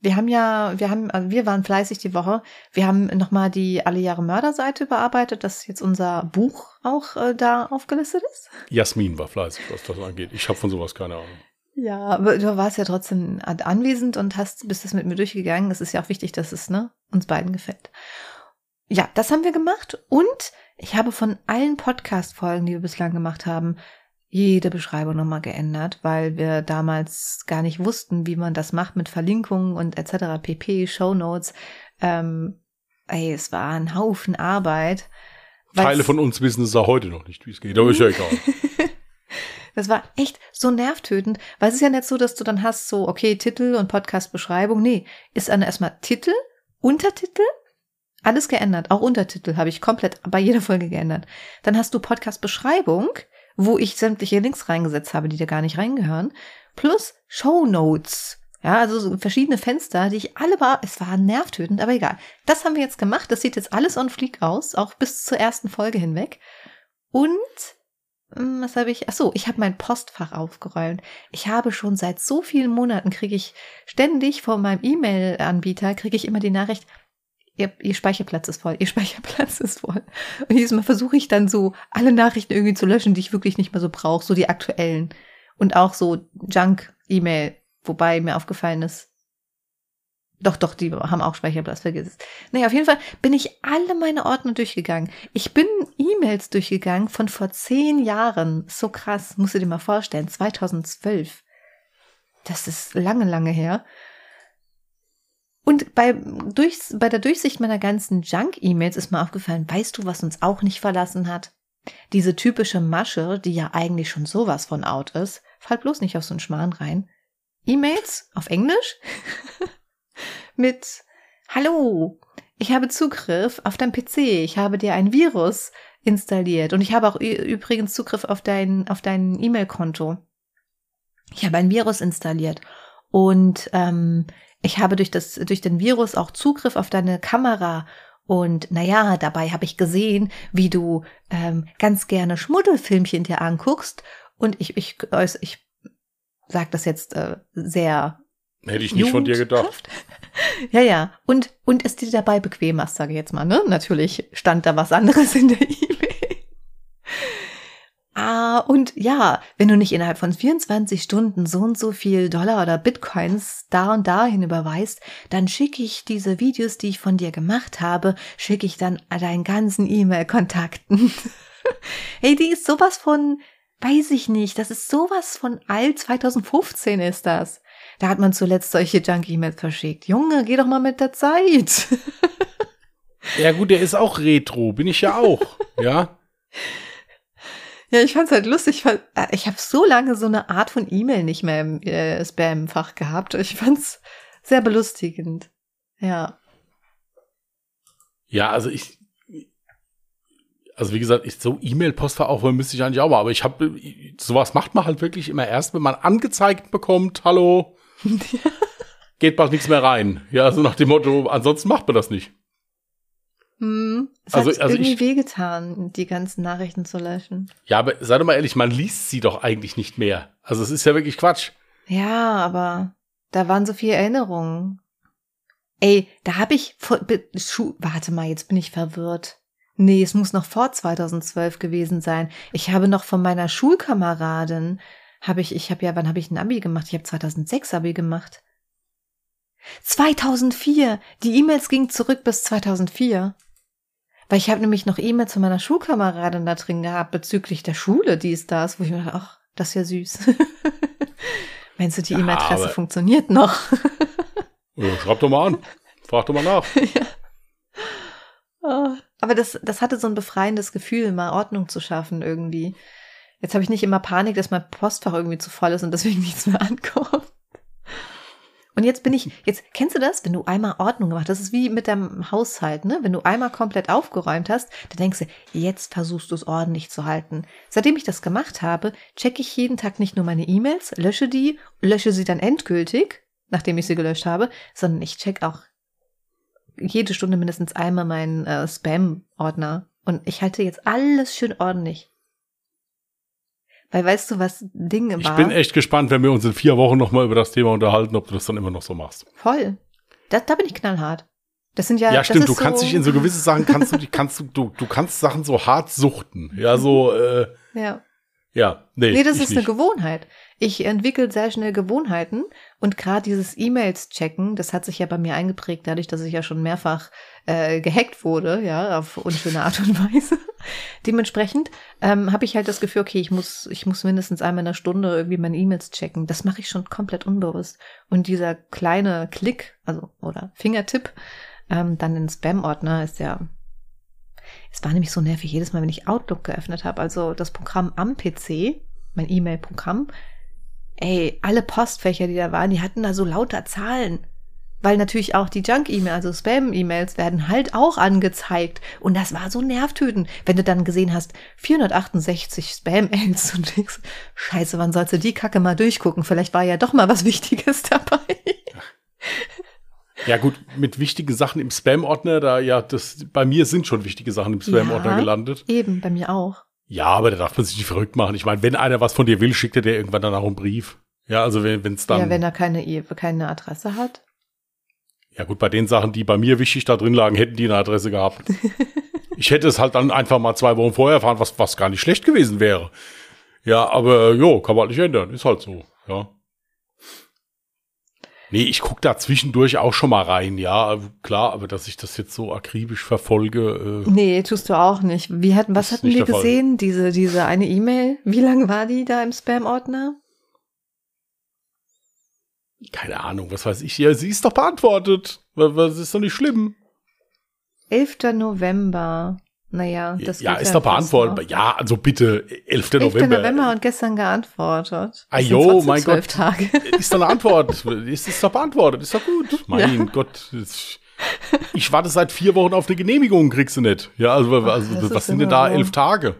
Wir haben ja, wir haben, also wir waren fleißig die Woche. Wir haben nochmal die Alle Jahre Mörder-Seite überarbeitet, dass jetzt unser Buch auch äh, da aufgelistet ist. Jasmin war fleißig, was das angeht. Ich habe von sowas keine Ahnung. Ja, aber du warst ja trotzdem anwesend und hast, bist das mit mir durchgegangen. Es ist ja auch wichtig, dass es ne, uns beiden gefällt. Ja, das haben wir gemacht und ich habe von allen Podcast-Folgen, die wir bislang gemacht haben, jede Beschreibung nochmal geändert, weil wir damals gar nicht wussten, wie man das macht mit Verlinkungen und etc. pp, Show Notes. Ähm, ey, es war ein Haufen Arbeit. Teile von uns wissen es auch heute noch nicht, wie es geht, aber ist ja egal. das war echt so nervtötend, weil es ist ja nicht so, dass du dann hast so, okay, Titel und Podcast-Beschreibung. Nee, ist dann erstmal Titel, Untertitel, alles geändert. Auch Untertitel habe ich komplett bei jeder Folge geändert. Dann hast du Podcast-Beschreibung, wo ich sämtliche Links reingesetzt habe, die da gar nicht reingehören, plus Show Notes. Ja, also so verschiedene Fenster, die ich alle war, es war nervtötend, aber egal. Das haben wir jetzt gemacht. Das sieht jetzt alles on fleek aus, auch bis zur ersten Folge hinweg. Und was habe ich? Ach so, ich habe mein Postfach aufgeräumt. Ich habe schon seit so vielen Monaten kriege ich ständig von meinem E-Mail-Anbieter kriege ich immer die Nachricht, ihr, ihr Speicherplatz ist voll, ihr Speicherplatz ist voll. Und jedes Mal versuche ich dann so alle Nachrichten irgendwie zu löschen, die ich wirklich nicht mehr so brauche, so die aktuellen. Und auch so Junk-E-Mail, wobei mir aufgefallen ist, doch, doch, die haben auch Speicherplatz, vergiss es. Naja, auf jeden Fall bin ich alle meine Ordner durchgegangen. Ich bin E-Mails durchgegangen von vor zehn Jahren. So krass, musst du dir mal vorstellen. 2012. Das ist lange, lange her. Und bei, durch, bei der Durchsicht meiner ganzen Junk-E-Mails ist mir aufgefallen, weißt du, was uns auch nicht verlassen hat? Diese typische Masche, die ja eigentlich schon sowas von out ist, fall bloß nicht auf so einen Schmarrn rein. E-Mails auf Englisch mit Hallo, ich habe Zugriff auf dein PC, ich habe dir ein Virus installiert und ich habe auch übrigens Zugriff auf dein auf dein E-Mail-Konto. Ich habe ein Virus installiert und ähm, ich habe durch das, durch den Virus auch Zugriff auf deine Kamera und naja, dabei habe ich gesehen, wie du ähm, ganz gerne Schmuddelfilmchen dir anguckst. Und ich, ich, ich sag das jetzt äh, sehr. Hätte ich nicht von dir gedacht. ja, ja. Und, und es dir dabei bequem machst, sage ich jetzt mal, ne? Natürlich stand da was anderes in der E-Mail. Ah, und ja, wenn du nicht innerhalb von 24 Stunden so und so viel Dollar oder Bitcoins da und dahin überweist, dann schicke ich diese Videos, die ich von dir gemacht habe, schicke ich dann deinen ganzen E-Mail-Kontakten. hey, die ist sowas von, weiß ich nicht, das ist sowas von alt, 2015 ist das. Da hat man zuletzt solche Junk-E-Mails verschickt. Junge, geh doch mal mit der Zeit. ja gut, der ist auch retro, bin ich ja auch, ja. Ja, ich fand's halt lustig, weil äh, ich habe so lange so eine Art von E-Mail nicht mehr im äh, Spam-Fach gehabt. Ich fand's sehr belustigend. Ja. Ja, also ich, also wie gesagt, ich, so E-Mail-Postfach aufholen müsste ich eigentlich auch mal, aber ich habe, sowas macht man halt wirklich immer erst, wenn man angezeigt bekommt, hallo, geht bald nichts mehr rein. Ja, also nach dem Motto, ansonsten macht man das nicht. Hm, es also, hat also irgendwie ich, wehgetan, die ganzen Nachrichten zu löschen. Ja, aber sei doch mal ehrlich, man liest sie doch eigentlich nicht mehr. Also es ist ja wirklich Quatsch. Ja, aber da waren so viele Erinnerungen. Ey, da habe ich vor, Schu warte mal, jetzt bin ich verwirrt. Nee, es muss noch vor 2012 gewesen sein. Ich habe noch von meiner Schulkameradin habe ich ich habe ja, wann habe ich ein Abi gemacht? Ich habe 2006 Abi gemacht. 2004. Die E-Mails gingen zurück bis 2004. Weil ich habe nämlich noch E-Mails von meiner Schulkameradin da drin gehabt bezüglich der Schule, die ist da, wo ich mir dachte, ach, das ist ja süß. Meinst du, die ja, E-Mail-Adresse funktioniert noch? ja, schreib doch mal an. Frag doch mal nach. ja. Oh, aber das, das hatte so ein befreiendes Gefühl, mal Ordnung zu schaffen irgendwie. Jetzt habe ich nicht immer Panik, dass mein Postfach irgendwie zu voll ist und deswegen nichts mehr ankommt. Und jetzt bin ich, jetzt kennst du das, wenn du einmal Ordnung gemacht hast, das ist wie mit deinem Haushalt, ne? Wenn du einmal komplett aufgeräumt hast, dann denkst du, jetzt versuchst du es ordentlich zu halten. Seitdem ich das gemacht habe, checke ich jeden Tag nicht nur meine E-Mails, lösche die, lösche sie dann endgültig, nachdem ich sie gelöscht habe, sondern ich check auch jede Stunde mindestens einmal meinen äh, Spam-Ordner. Und ich halte jetzt alles schön ordentlich. Weil weißt du, was Ding war? Ich bin echt gespannt, wenn wir uns in vier Wochen nochmal über das Thema unterhalten, ob du das dann immer noch so machst. Voll. Das, da bin ich knallhart. Das sind ja. Ja, stimmt. Du kannst so dich in so gewisse Sachen kannst du, kannst du, du, du kannst Sachen so hart suchten. Ja, so. Äh, ja. Ja, nee. Nee, das ist nicht. eine Gewohnheit. Ich entwickle sehr schnell Gewohnheiten und gerade dieses E-Mails checken, das hat sich ja bei mir eingeprägt, dadurch, dass ich ja schon mehrfach äh, gehackt wurde, ja, auf unschöne Art und Weise. Dementsprechend ähm, habe ich halt das Gefühl, okay, ich muss, ich muss mindestens einmal in der Stunde irgendwie meine E-Mails checken. Das mache ich schon komplett unbewusst. Und dieser kleine Klick, also oder Fingertipp, ähm, dann in Spam-Ordner ist ja es war nämlich so nervig jedes Mal, wenn ich Outlook geöffnet habe, also das Programm am PC, mein E-Mail-Programm. Ey, alle Postfächer, die da waren, die hatten da so lauter Zahlen. Weil natürlich auch die Junk-E-Mail, also Spam-E-Mails werden halt auch angezeigt. Und das war so nervtötend, wenn du dann gesehen hast, 468 Spam-Mails und denkst, scheiße, wann sollst du die Kacke mal durchgucken? Vielleicht war ja doch mal was Wichtiges dabei. Ja, gut, mit wichtigen Sachen im Spam-Ordner, da ja, das, bei mir sind schon wichtige Sachen im Spam-Ordner Ja, gelandet. Eben, bei mir auch. Ja, aber da darf man sich nicht verrückt machen. Ich meine, wenn einer was von dir will, schickt er dir irgendwann dann auch einen Brief. Ja, also wenn es dann. ja, wenn er keine, E- keine Adresse hat. Ja gut, bei den Sachen, die bei mir wichtig da drin lagen, hätten die eine Adresse gehabt. ich hätte es halt dann einfach mal zwei Wochen vorher erfahren, was, was gar nicht schlecht gewesen wäre. Ja, aber jo, kann man halt nicht ändern. Ist halt so, ja. Nee, ich guck da zwischendurch auch schon mal rein, ja, klar, aber dass ich das jetzt so akribisch verfolge, äh, Nee, tust du auch nicht. Wie hatten, was hatten wir gesehen? Diese, diese eine E-Mail. Wie lang war die da im Spam-Ordner? keine Ahnung, was weiß ich. Ja, sie ist doch beantwortet. Was, was ist doch nicht schlimm. 11. November. Naja, das ja, ist doch fast beantwortet. noch. Ja, also bitte, 11. 11. November. November. und gestern geantwortet. Ah, jo, mein Gott. Tage. Ist doch eine Antwort. ist, ist doch beantwortet. Ist doch gut. Mein Gott. das- Ich warte seit vier Wochen auf eine Genehmigung, kriegst du nicht. Ja, also, also das was ist sind denn da elf Tage?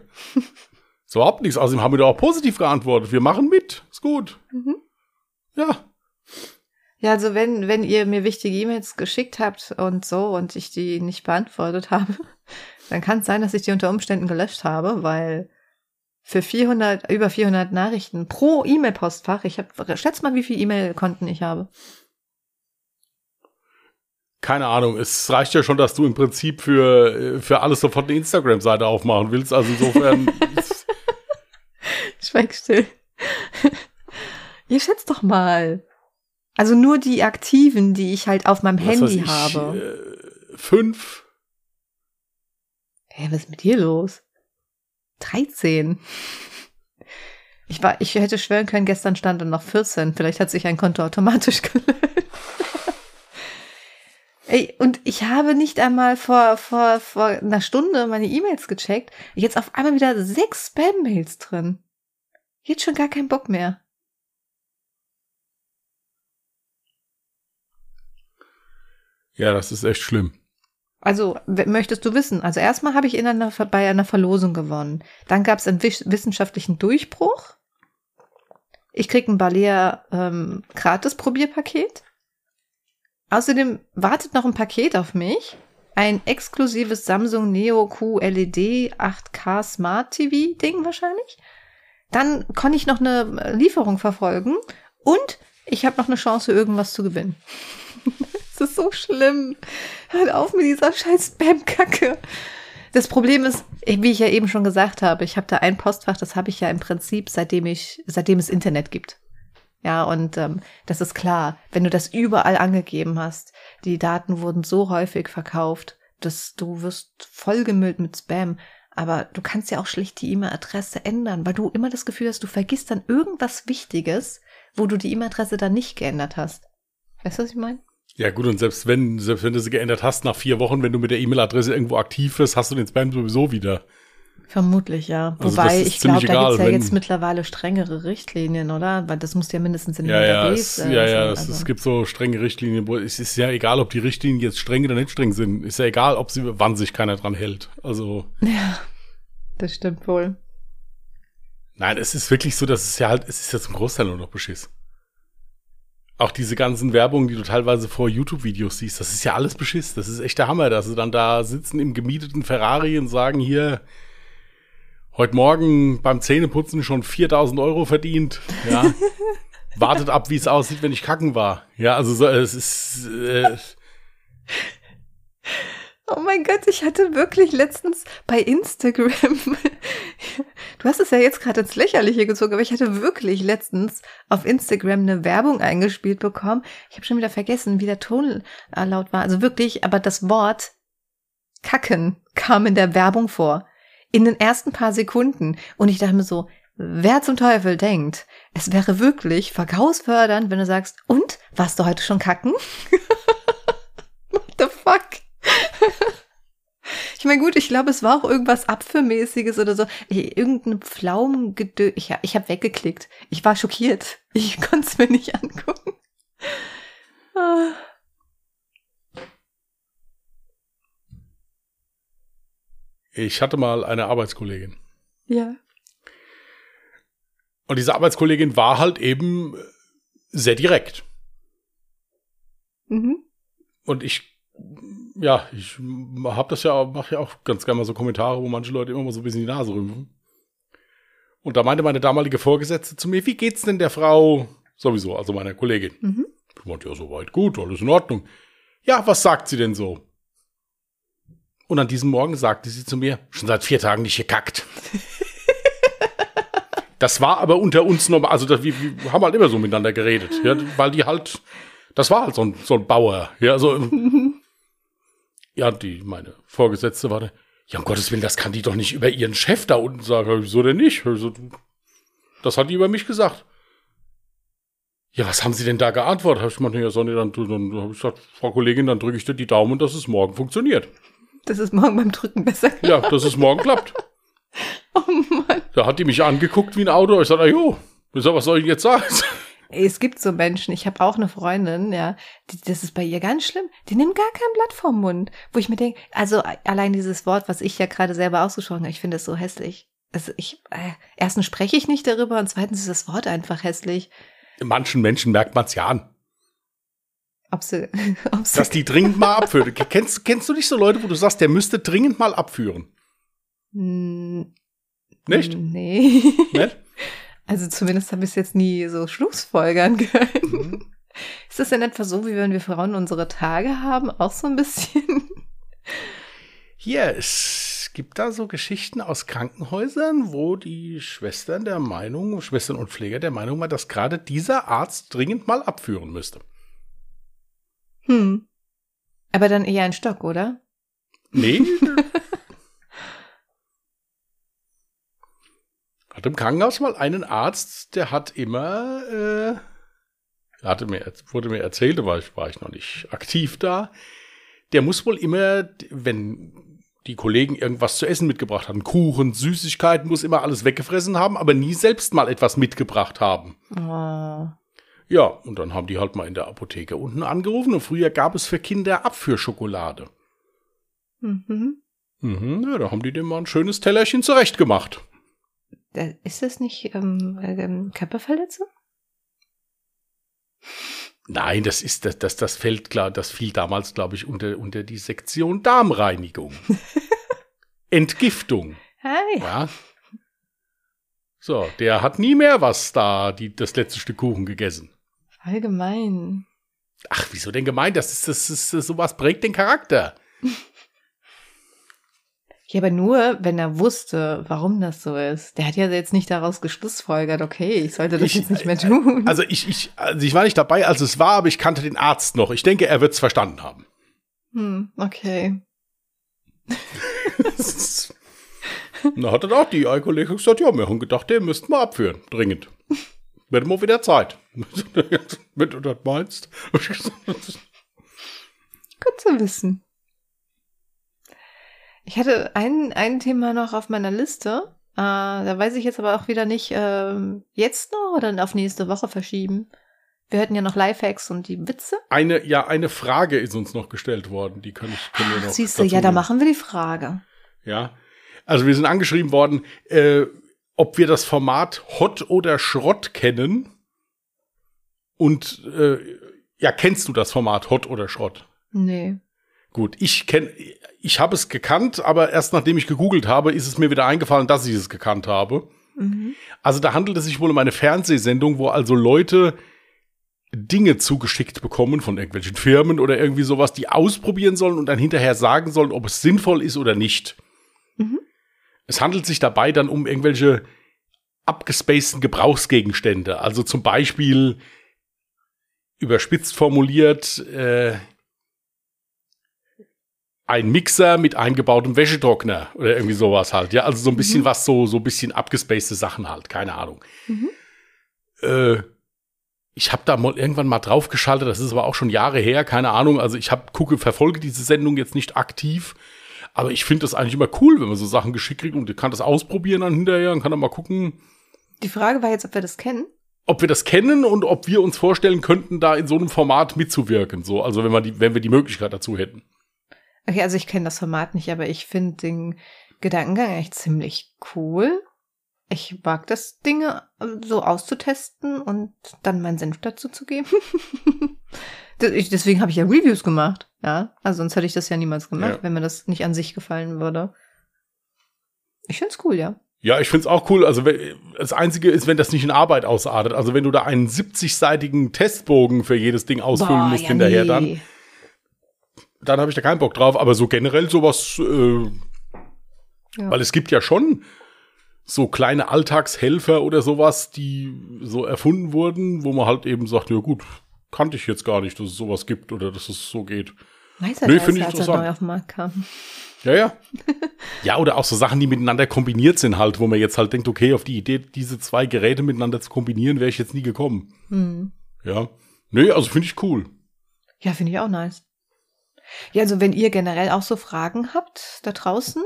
so überhaupt nichts. Außerdem haben wir doch auch positiv geantwortet. Wir machen mit. Ist gut. Mhm. Ja. Ja, also wenn, wenn ihr mir wichtige E-Mails geschickt habt und so und ich die nicht beantwortet habe, dann kann es sein, dass ich die unter Umständen gelöscht habe, weil für 400, über 400 Nachrichten pro E-Mail-Postfach, ich habe, schätz mal, wie viele E-Mail-Konten ich habe. Keine Ahnung. Es reicht ja schon, dass du im Prinzip für, für alles sofort eine Instagram-Seite aufmachen willst. Also insofern. Schweig still. ihr schätzt doch mal. Also nur die aktiven, die ich halt auf meinem was Handy ich, habe. Äh, fünf. Hä, was ist mit dir los? 13. Ich war, ich hätte schwören können, gestern stand dann noch 14. Vielleicht hat sich ein Konto automatisch gelöst. Ey, und ich habe nicht einmal vor, vor, vor einer Stunde meine E-Mails gecheckt. Jetzt auf einmal wieder sechs Spam-Mails drin. Jetzt schon gar keinen Bock mehr. Ja, das ist echt schlimm. Also, möchtest du wissen? Also erstmal habe ich in einer, bei einer Verlosung gewonnen. Dann gab es einen wissenschaftlichen Durchbruch. Ich krieg ein Balea ähm, Gratis-Probierpaket. Außerdem wartet noch ein Paket auf mich. Ein exklusives Samsung Neo QLED 8K Smart TV Ding wahrscheinlich. Dann konnte ich noch eine Lieferung verfolgen und ich habe noch eine Chance, irgendwas zu gewinnen. Das ist so schlimm. Hört auf mit dieser scheiß Spam-Kacke. Das Problem ist, wie ich ja eben schon gesagt habe, ich habe da ein Postfach, das habe ich ja im Prinzip, seitdem ich, seitdem es Internet gibt. Ja, und ähm, das ist klar, wenn du das überall angegeben hast, die Daten wurden so häufig verkauft, dass du wirst vollgemüllt mit Spam. Aber du kannst ja auch schlicht die E-Mail-Adresse ändern, weil du immer das Gefühl hast, du vergisst dann irgendwas Wichtiges, wo du die E-Mail-Adresse dann nicht geändert hast. Weißt du, was ich meine? Ja gut, und selbst wenn, selbst wenn du sie geändert hast, nach vier Wochen, wenn du mit der E-Mail-Adresse irgendwo aktiv bist, hast du den Spam sowieso wieder. Vermutlich, ja. Also Wobei, ich glaube, da gibt's egal, ja jetzt mittlerweile strengere Richtlinien, oder? Weil das muss ja mindestens in den Ja, ja, es, äh, ja, ja, es, also. es gibt so strenge Richtlinien, wo es ist ja egal, ob die Richtlinien jetzt streng oder nicht streng sind. Ist ja egal, ob sie, wann sich keiner dran hält. Also, Ja, das stimmt wohl. nein, es ist wirklich so, dass es ja halt, es ist ja zum Großteil nur noch Beschiss. Auch diese ganzen Werbungen, die du teilweise vor YouTube-Videos siehst, das ist ja alles Beschiss. Das ist echt der Hammer, dass sie dann da sitzen im gemieteten Ferrari und sagen hier, heute Morgen beim Zähneputzen schon 4000 Euro verdient. Ja. Wartet ab, wie es aussieht, wenn ich kacken war. Ja, also so, es ist. Äh, Oh mein Gott, ich hatte wirklich letztens bei Instagram, du hast es ja jetzt gerade ins Lächerliche gezogen, aber ich hatte wirklich letztens auf Instagram eine Werbung eingespielt bekommen. Ich habe schon wieder vergessen, wie der Ton äh, laut war. Also wirklich, aber das Wort Kacken kam in der Werbung vor. In den ersten paar Sekunden. Und ich dachte mir so, wer zum Teufel denkt, es wäre wirklich verkaufsfördernd, wenn du sagst, und, warst du heute schon kacken? What the fuck? Ich meine, gut, ich glaube, es war auch irgendwas Abführmäßiges oder so. Irgendein Pflaumengedö. Ich, ich habe weggeklickt. Ich war schockiert. Ich konnte es mir nicht angucken. Ah. ich hatte mal eine Arbeitskollegin. Ja. Und diese Arbeitskollegin war halt eben sehr direkt. Mhm. Und ich, ja, ich habe das ja, mache ja auch ganz gerne mal so Kommentare, wo manche Leute immer mal so ein bisschen die Nase rümpfen. Und da meinte meine damalige Vorgesetzte zu mir, wie geht's denn der Frau sowieso, also meiner Kollegin? Mhm. Ich meinte, ja, soweit gut, alles in Ordnung. Ja, was sagt sie denn so? Und an diesem Morgen sagte sie zu mir, schon seit vier Tagen nicht gekackt. das war aber unter uns normal, also das, wir, wir haben halt immer so miteinander geredet, ja, weil die halt, das war halt so ein, so ein Bauer, ja, also, ja, die, meine Vorgesetzte war da, ja, um Gottes Willen, das kann die doch nicht über ihren Chef da unten sagen. Wieso denn nicht? Das hat die über mich gesagt. Ja, was haben Sie denn da geantwortet? Hab ich gemeint, ja, Sonne, dann, dann habe ich gesagt, Frau Kollegin, dann drücke ich dir die Daumen, dass es morgen funktioniert. Das ist morgen beim Drücken besser. Ja, dass es morgen klappt. Oh Mann. Da hat die mich angeguckt wie ein Auto. Ich sagte, jo, was soll ich jetzt sagen? Es gibt so Menschen, ich habe auch eine Freundin, ja, die, das ist bei ihr ganz schlimm. Die nimmt gar kein Blatt vom Mund. Wo ich mir denke, also allein dieses Wort, was ich ja gerade selber ausgesprochen habe, ich finde es so hässlich. Also ich, äh, erstens spreche ich nicht darüber und zweitens ist das Wort einfach hässlich. Manchen Menschen merkt man's ja an, Ob sie, ob sie dass die dringend mal abführen. kennst, kennst du nicht so Leute, wo du sagst, der müsste dringend mal abführen? Hm, Nicht? Nee. Nicht? Also zumindest habe ich es jetzt nie so Schlussfolgern gehört. Mhm. Ist das denn etwa so, wie wenn wir Frauen unsere Tage haben? Auch so ein bisschen? Hier, es gibt da so Geschichten aus Krankenhäusern, wo die Schwestern der Meinung, Schwestern und Pfleger der Meinung waren, dass gerade dieser Arzt dringend mal abführen müsste. Hm. Aber dann eher ein Stock, oder? Nee. hat im Krankenhaus mal einen Arzt, der hat immer, äh, hatte mir, wurde mir erzählt, da war ich, war ich noch nicht aktiv da, der muss wohl immer, wenn die Kollegen irgendwas zu essen mitgebracht haben, Kuchen, Süßigkeiten, muss immer alles weggefressen haben, aber nie selbst mal etwas mitgebracht haben. Oh. Ja, und dann haben die halt mal in der Apotheke unten angerufen und früher gab es für Kinder Abführschokolade. Mhm. Mhm, ja, da haben die dem mal ein schönes Tellerchen zurechtgemacht. Ist das nicht ähm, ähm, Körperverletzung? Nein, das ist das, das, das fällt klar, das fiel damals, glaube ich, unter, unter die Sektion Darmreinigung. Entgiftung. Hi. Ja. So, der hat nie mehr was da, die, das letzte Stück Kuchen gegessen. Allgemein. Ach, wieso denn gemeint? Das ist, das ist, sowas prägt den Charakter. Ja, aber nur, wenn er wusste, warum das so ist. Der hat ja jetzt nicht daraus geschlussfolgert, okay, ich sollte das Ich- jetzt nicht mehr tun. Also ich, ich, also ich war nicht dabei, als es war, aber ich kannte den Arzt noch. Ich denke, er wird es verstanden haben. hm, okay. Da hat dann auch die Kollege gesagt, ja, wir haben gedacht, der müssten wir abführen, dringend. Wird mal wieder Zeit. Wenn du das meinst. Gut zu wissen. Ich hatte ein, ein Thema noch auf meiner Liste. Äh, da weiß ich jetzt aber auch wieder nicht, ähm, jetzt noch oder auf nächste Woche verschieben. Wir hatten ja noch Lifehacks und die Witze. Eine, ja, eine Frage ist uns noch gestellt worden, die kann ich, können wir noch. Siehst du, ja, da machen wir die Frage. Ja. Also wir sind angeschrieben worden, äh, ob wir das Format Hot oder Schrott kennen. Und äh, ja, kennst du das Format Hot oder Schrott? Nee. Gut, ich kenne, ich habe es gekannt, aber erst nachdem ich gegoogelt habe, ist es mir wieder eingefallen, dass ich es gekannt habe. Mhm. Also da handelt es sich wohl um eine Fernsehsendung, wo also Leute Dinge zugeschickt bekommen von irgendwelchen Firmen oder irgendwie sowas, die ausprobieren sollen und dann hinterher sagen sollen, ob es sinnvoll ist oder nicht. Mhm. Es handelt sich dabei dann um irgendwelche abgespaceden Gebrauchsgegenstände. Also zum Beispiel überspitzt formuliert äh, ein Mixer mit eingebautem Wäschetrockner oder irgendwie sowas halt. Ja, also so ein bisschen mhm. was, so, so ein bisschen abgespacede Sachen halt, keine Ahnung. Mhm. Äh, ich habe da mal irgendwann mal draufgeschaltet, das ist aber auch schon Jahre her, keine Ahnung. Also ich habe gucke, verfolge diese Sendung jetzt nicht aktiv, aber ich finde das eigentlich immer cool, wenn man so Sachen geschickt kriegt und kann das ausprobieren dann hinterher und kann dann mal gucken. Die Frage war jetzt, ob wir das kennen. Ob wir das kennen und ob wir uns vorstellen könnten, da in so einem Format mitzuwirken. So, also wenn wir die, wenn wir die Möglichkeit dazu hätten. Okay, also ich kenne das Format nicht, aber ich finde den Gedankengang echt ziemlich cool. Ich mag das, Dinge so auszutesten und dann meinen Senf dazu zu geben. Deswegen habe ich ja Reviews gemacht. Ja, also sonst hätte ich das ja niemals gemacht, ja. wenn mir das nicht an sich gefallen würde. Ich find's cool, ja. Ja, ich find's auch cool. Also das Einzige ist, wenn das nicht in Arbeit ausartet. Also wenn du da einen 70-seitigen Testbogen für jedes Ding ausfüllen Boah, musst ja, hinterher nee. dann, dann habe ich da keinen Bock drauf. Aber so generell sowas, äh, ja. weil es gibt ja schon so kleine Alltagshelfer oder sowas, die so erfunden wurden, wo man halt eben sagt, ja gut, kannte ich jetzt gar nicht, dass es sowas gibt oder dass es so geht. Weiß er nee, finde ich als interessant. er neu auf den Markt kam. Ja, ja. ja, oder auch so Sachen, die miteinander kombiniert sind halt, wo man jetzt halt denkt, okay, auf die Idee, diese zwei Geräte miteinander zu kombinieren, wäre ich jetzt nie gekommen. Hm. Ja. Nee, also finde ich cool. Ja, finde ich auch nice. Ja, also wenn ihr generell auch so Fragen habt da draußen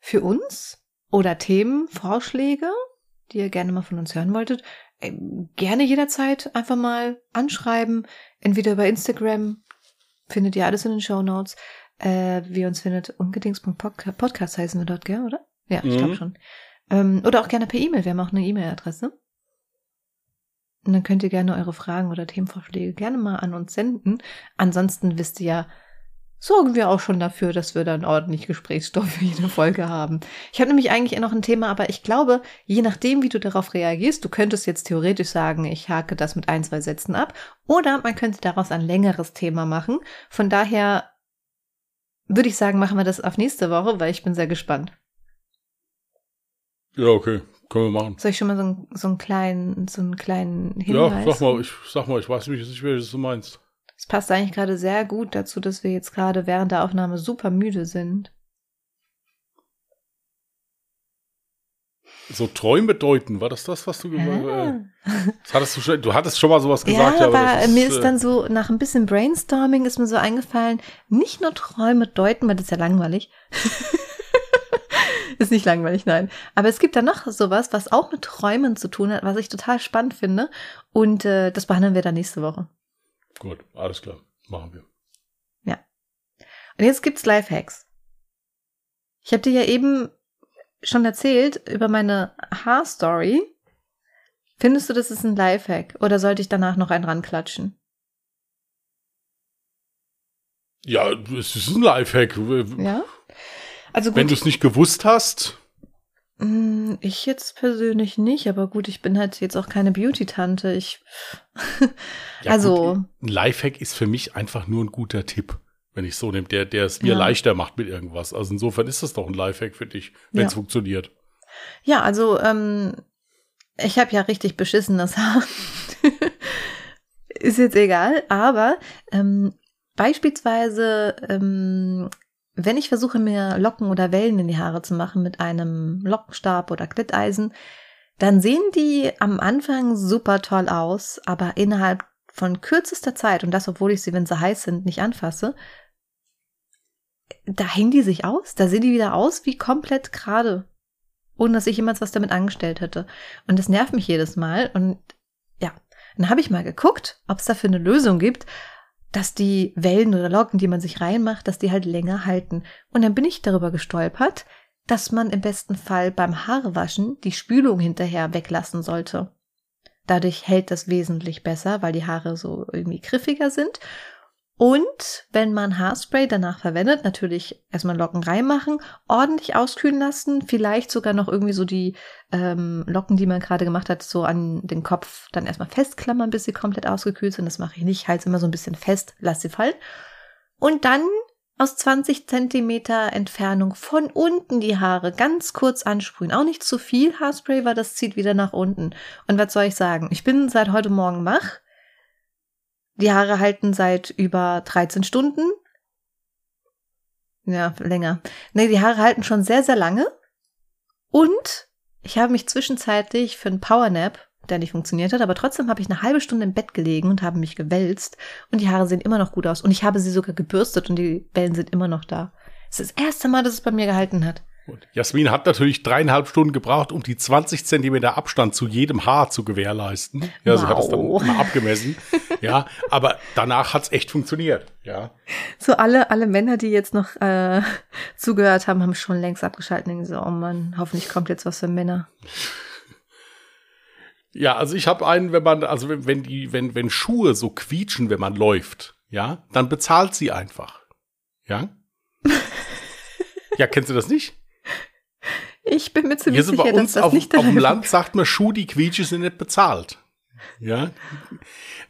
für uns, oder Themen, Vorschläge, die ihr gerne mal von uns hören wolltet, äh, gerne jederzeit einfach mal anschreiben. Entweder über Instagram, findet ihr alles in den Show Notes. Äh, wie ihr uns findet, ungedings.podcast heißen wir dort, gell, oder? Ja, ich mhm. glaube schon. Ähm, oder auch gerne per E-Mail. Wir haben auch eine E-Mail-Adresse. Und dann könnt ihr gerne eure Fragen oder Themenvorschläge gerne mal an uns senden. Ansonsten wisst ihr ja, sorgen wir auch schon dafür, dass wir dann ordentlich Gesprächsstoff für jede Folge haben. Ich habe nämlich eigentlich noch ein Thema, aber ich glaube, je nachdem, wie du darauf reagierst, du könntest jetzt theoretisch sagen, ich hake das mit ein, zwei Sätzen ab, oder man könnte daraus ein längeres Thema machen. Von daher würde ich sagen, machen wir das auf nächste Woche, weil ich bin sehr gespannt. Ja, okay. Können wir machen. Soll ich schon mal so, einen, so einen kleinen, so einen kleinen Hinweis? Ja, sag mal, ich sag mal, ich weiß nicht, welches du meinst. Es passt eigentlich gerade sehr gut dazu, dass wir jetzt gerade während der Aufnahme super müde sind. So Träume deuten, war das das, was du gesagt ah. hast? Hattest du, schon, du hattest schon mal sowas gesagt. Ja, aber, aber ist, mir ist dann so, nach ein bisschen Brainstorming ist mir so eingefallen, nicht nur Träume deuten, weil das ist ja langweilig. ist nicht langweilig, nein. Aber es gibt da noch sowas, was auch mit Träumen zu tun hat, was ich total spannend finde. Und äh, das behandeln wir dann nächste Woche. Gut, alles klar. Machen wir. Ja. Und jetzt gibt's Lifehacks. Ich habe dir ja eben schon erzählt über meine Haarstory. Findest du, das ist ein Lifehack? Oder sollte ich danach noch einen ranklatschen? Ja, es ist ein Lifehack. Ja. Also gut. Wenn du es nicht gewusst hast. Mm, ich jetzt persönlich nicht, aber gut, ich bin halt jetzt auch keine Beauty-Tante. Ich. ja, also. Gut, ein Lifehack ist für mich einfach nur ein guter Tipp, wenn ich so nehme, der, der es mir ja. leichter macht mit irgendwas. Also insofern ist das doch ein Lifehack für dich, wenn es ja. funktioniert. Ja, also, ähm, ich habe ja richtig beschissenes Haar. ist jetzt egal, aber ähm, beispielsweise ähm, wenn ich versuche, mir Locken oder Wellen in die Haare zu machen mit einem Lockenstab oder Glätteisen, dann sehen die am Anfang super toll aus, aber innerhalb von kürzester Zeit, und das obwohl ich sie, wenn sie heiß sind, nicht anfasse, da hängen die sich aus, da sehen die wieder aus wie komplett gerade, ohne dass ich jemals was damit angestellt hätte. Und das nervt mich jedes Mal. Und ja, dann habe ich mal geguckt, ob es dafür eine Lösung gibt dass die Wellen oder Locken, die man sich reinmacht, dass die halt länger halten. Und dann bin ich darüber gestolpert, dass man im besten Fall beim Haarewaschen die Spülung hinterher weglassen sollte. Dadurch hält das wesentlich besser, weil die Haare so irgendwie griffiger sind. Und wenn man Haarspray danach verwendet, natürlich erstmal Locken reinmachen, ordentlich auskühlen lassen, vielleicht sogar noch irgendwie so die ähm, Locken, die man gerade gemacht hat, so an den Kopf dann erstmal festklammern, bis sie komplett ausgekühlt sind. Das mache ich nicht, halte immer so ein bisschen fest, lass sie fallen. Und dann aus 20 Zentimeter Entfernung von unten die Haare ganz kurz ansprühen. Auch nicht zu viel Haarspray, weil das zieht wieder nach unten. Und was soll ich sagen? Ich bin seit heute Morgen wach die Haare halten seit über 13 Stunden. Ja, länger. Nee, die Haare halten schon sehr, sehr lange. Und ich habe mich zwischenzeitlich für einen Powernap, der nicht funktioniert hat, aber trotzdem habe ich eine halbe Stunde im Bett gelegen und habe mich gewälzt. Und die Haare sehen immer noch gut aus. Und ich habe sie sogar gebürstet und die Wellen sind immer noch da. Es ist das erste Mal, dass es bei mir gehalten hat. Gut. Jasmin hat natürlich dreieinhalb Stunden gebraucht, um die 20 Zentimeter Abstand zu jedem Haar zu gewährleisten. Ja, wow. sie hat es dann mal abgemessen. ja, aber danach hat es echt funktioniert. Ja. So alle, alle Männer, die jetzt noch äh, zugehört haben, haben schon längst abgeschaltet und so, oh Mann, hoffentlich kommt jetzt was für Männer. Ja, also ich habe einen, wenn man, also wenn die, wenn, wenn Schuhe so quietschen, wenn man läuft, ja, dann bezahlt sie einfach. Ja? ja, kennst du das nicht? Ich bin mir ziemlich sicher, bei uns dass das auf, nicht auf dem Land sagt man, Schuhe, die quietschen, sind nicht bezahlt. Ja.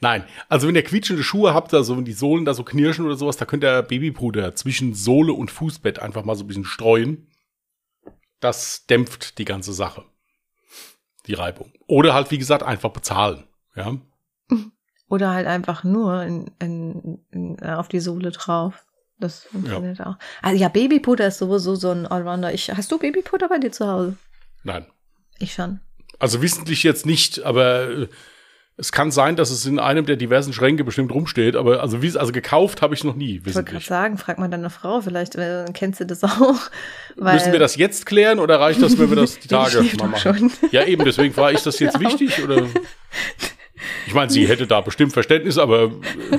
Nein, also wenn ihr quietschende Schuhe habt, also wenn die Sohlen da so knirschen oder sowas, da könnt ihr Babypuder zwischen Sohle und Fußbett einfach mal so ein bisschen streuen. Das dämpft die ganze Sache. Die Reibung. Oder halt, wie gesagt, einfach bezahlen. Ja. Oder halt einfach nur in, in, in, auf die Sohle drauf. Das funktioniert ja. auch. Also ja, Babypuder ist sowieso so ein Allrounder. Ich, hast du Babypuder bei dir zu Hause? Nein. Ich schon. Also wissentlich jetzt nicht, aber äh, es kann sein, dass es in einem der diversen Schränke bestimmt rumsteht, aber also wie also gekauft habe ich noch nie. Ich wollte gerade sagen, frag mal deine Frau, vielleicht äh, kennst du das auch. Müssen wir das jetzt klären oder reicht das, wenn wir das die Tage mal machen? Ja, eben, deswegen war ich das jetzt ja. wichtig oder? Ich meine, sie hätte da bestimmt Verständnis, aber äh,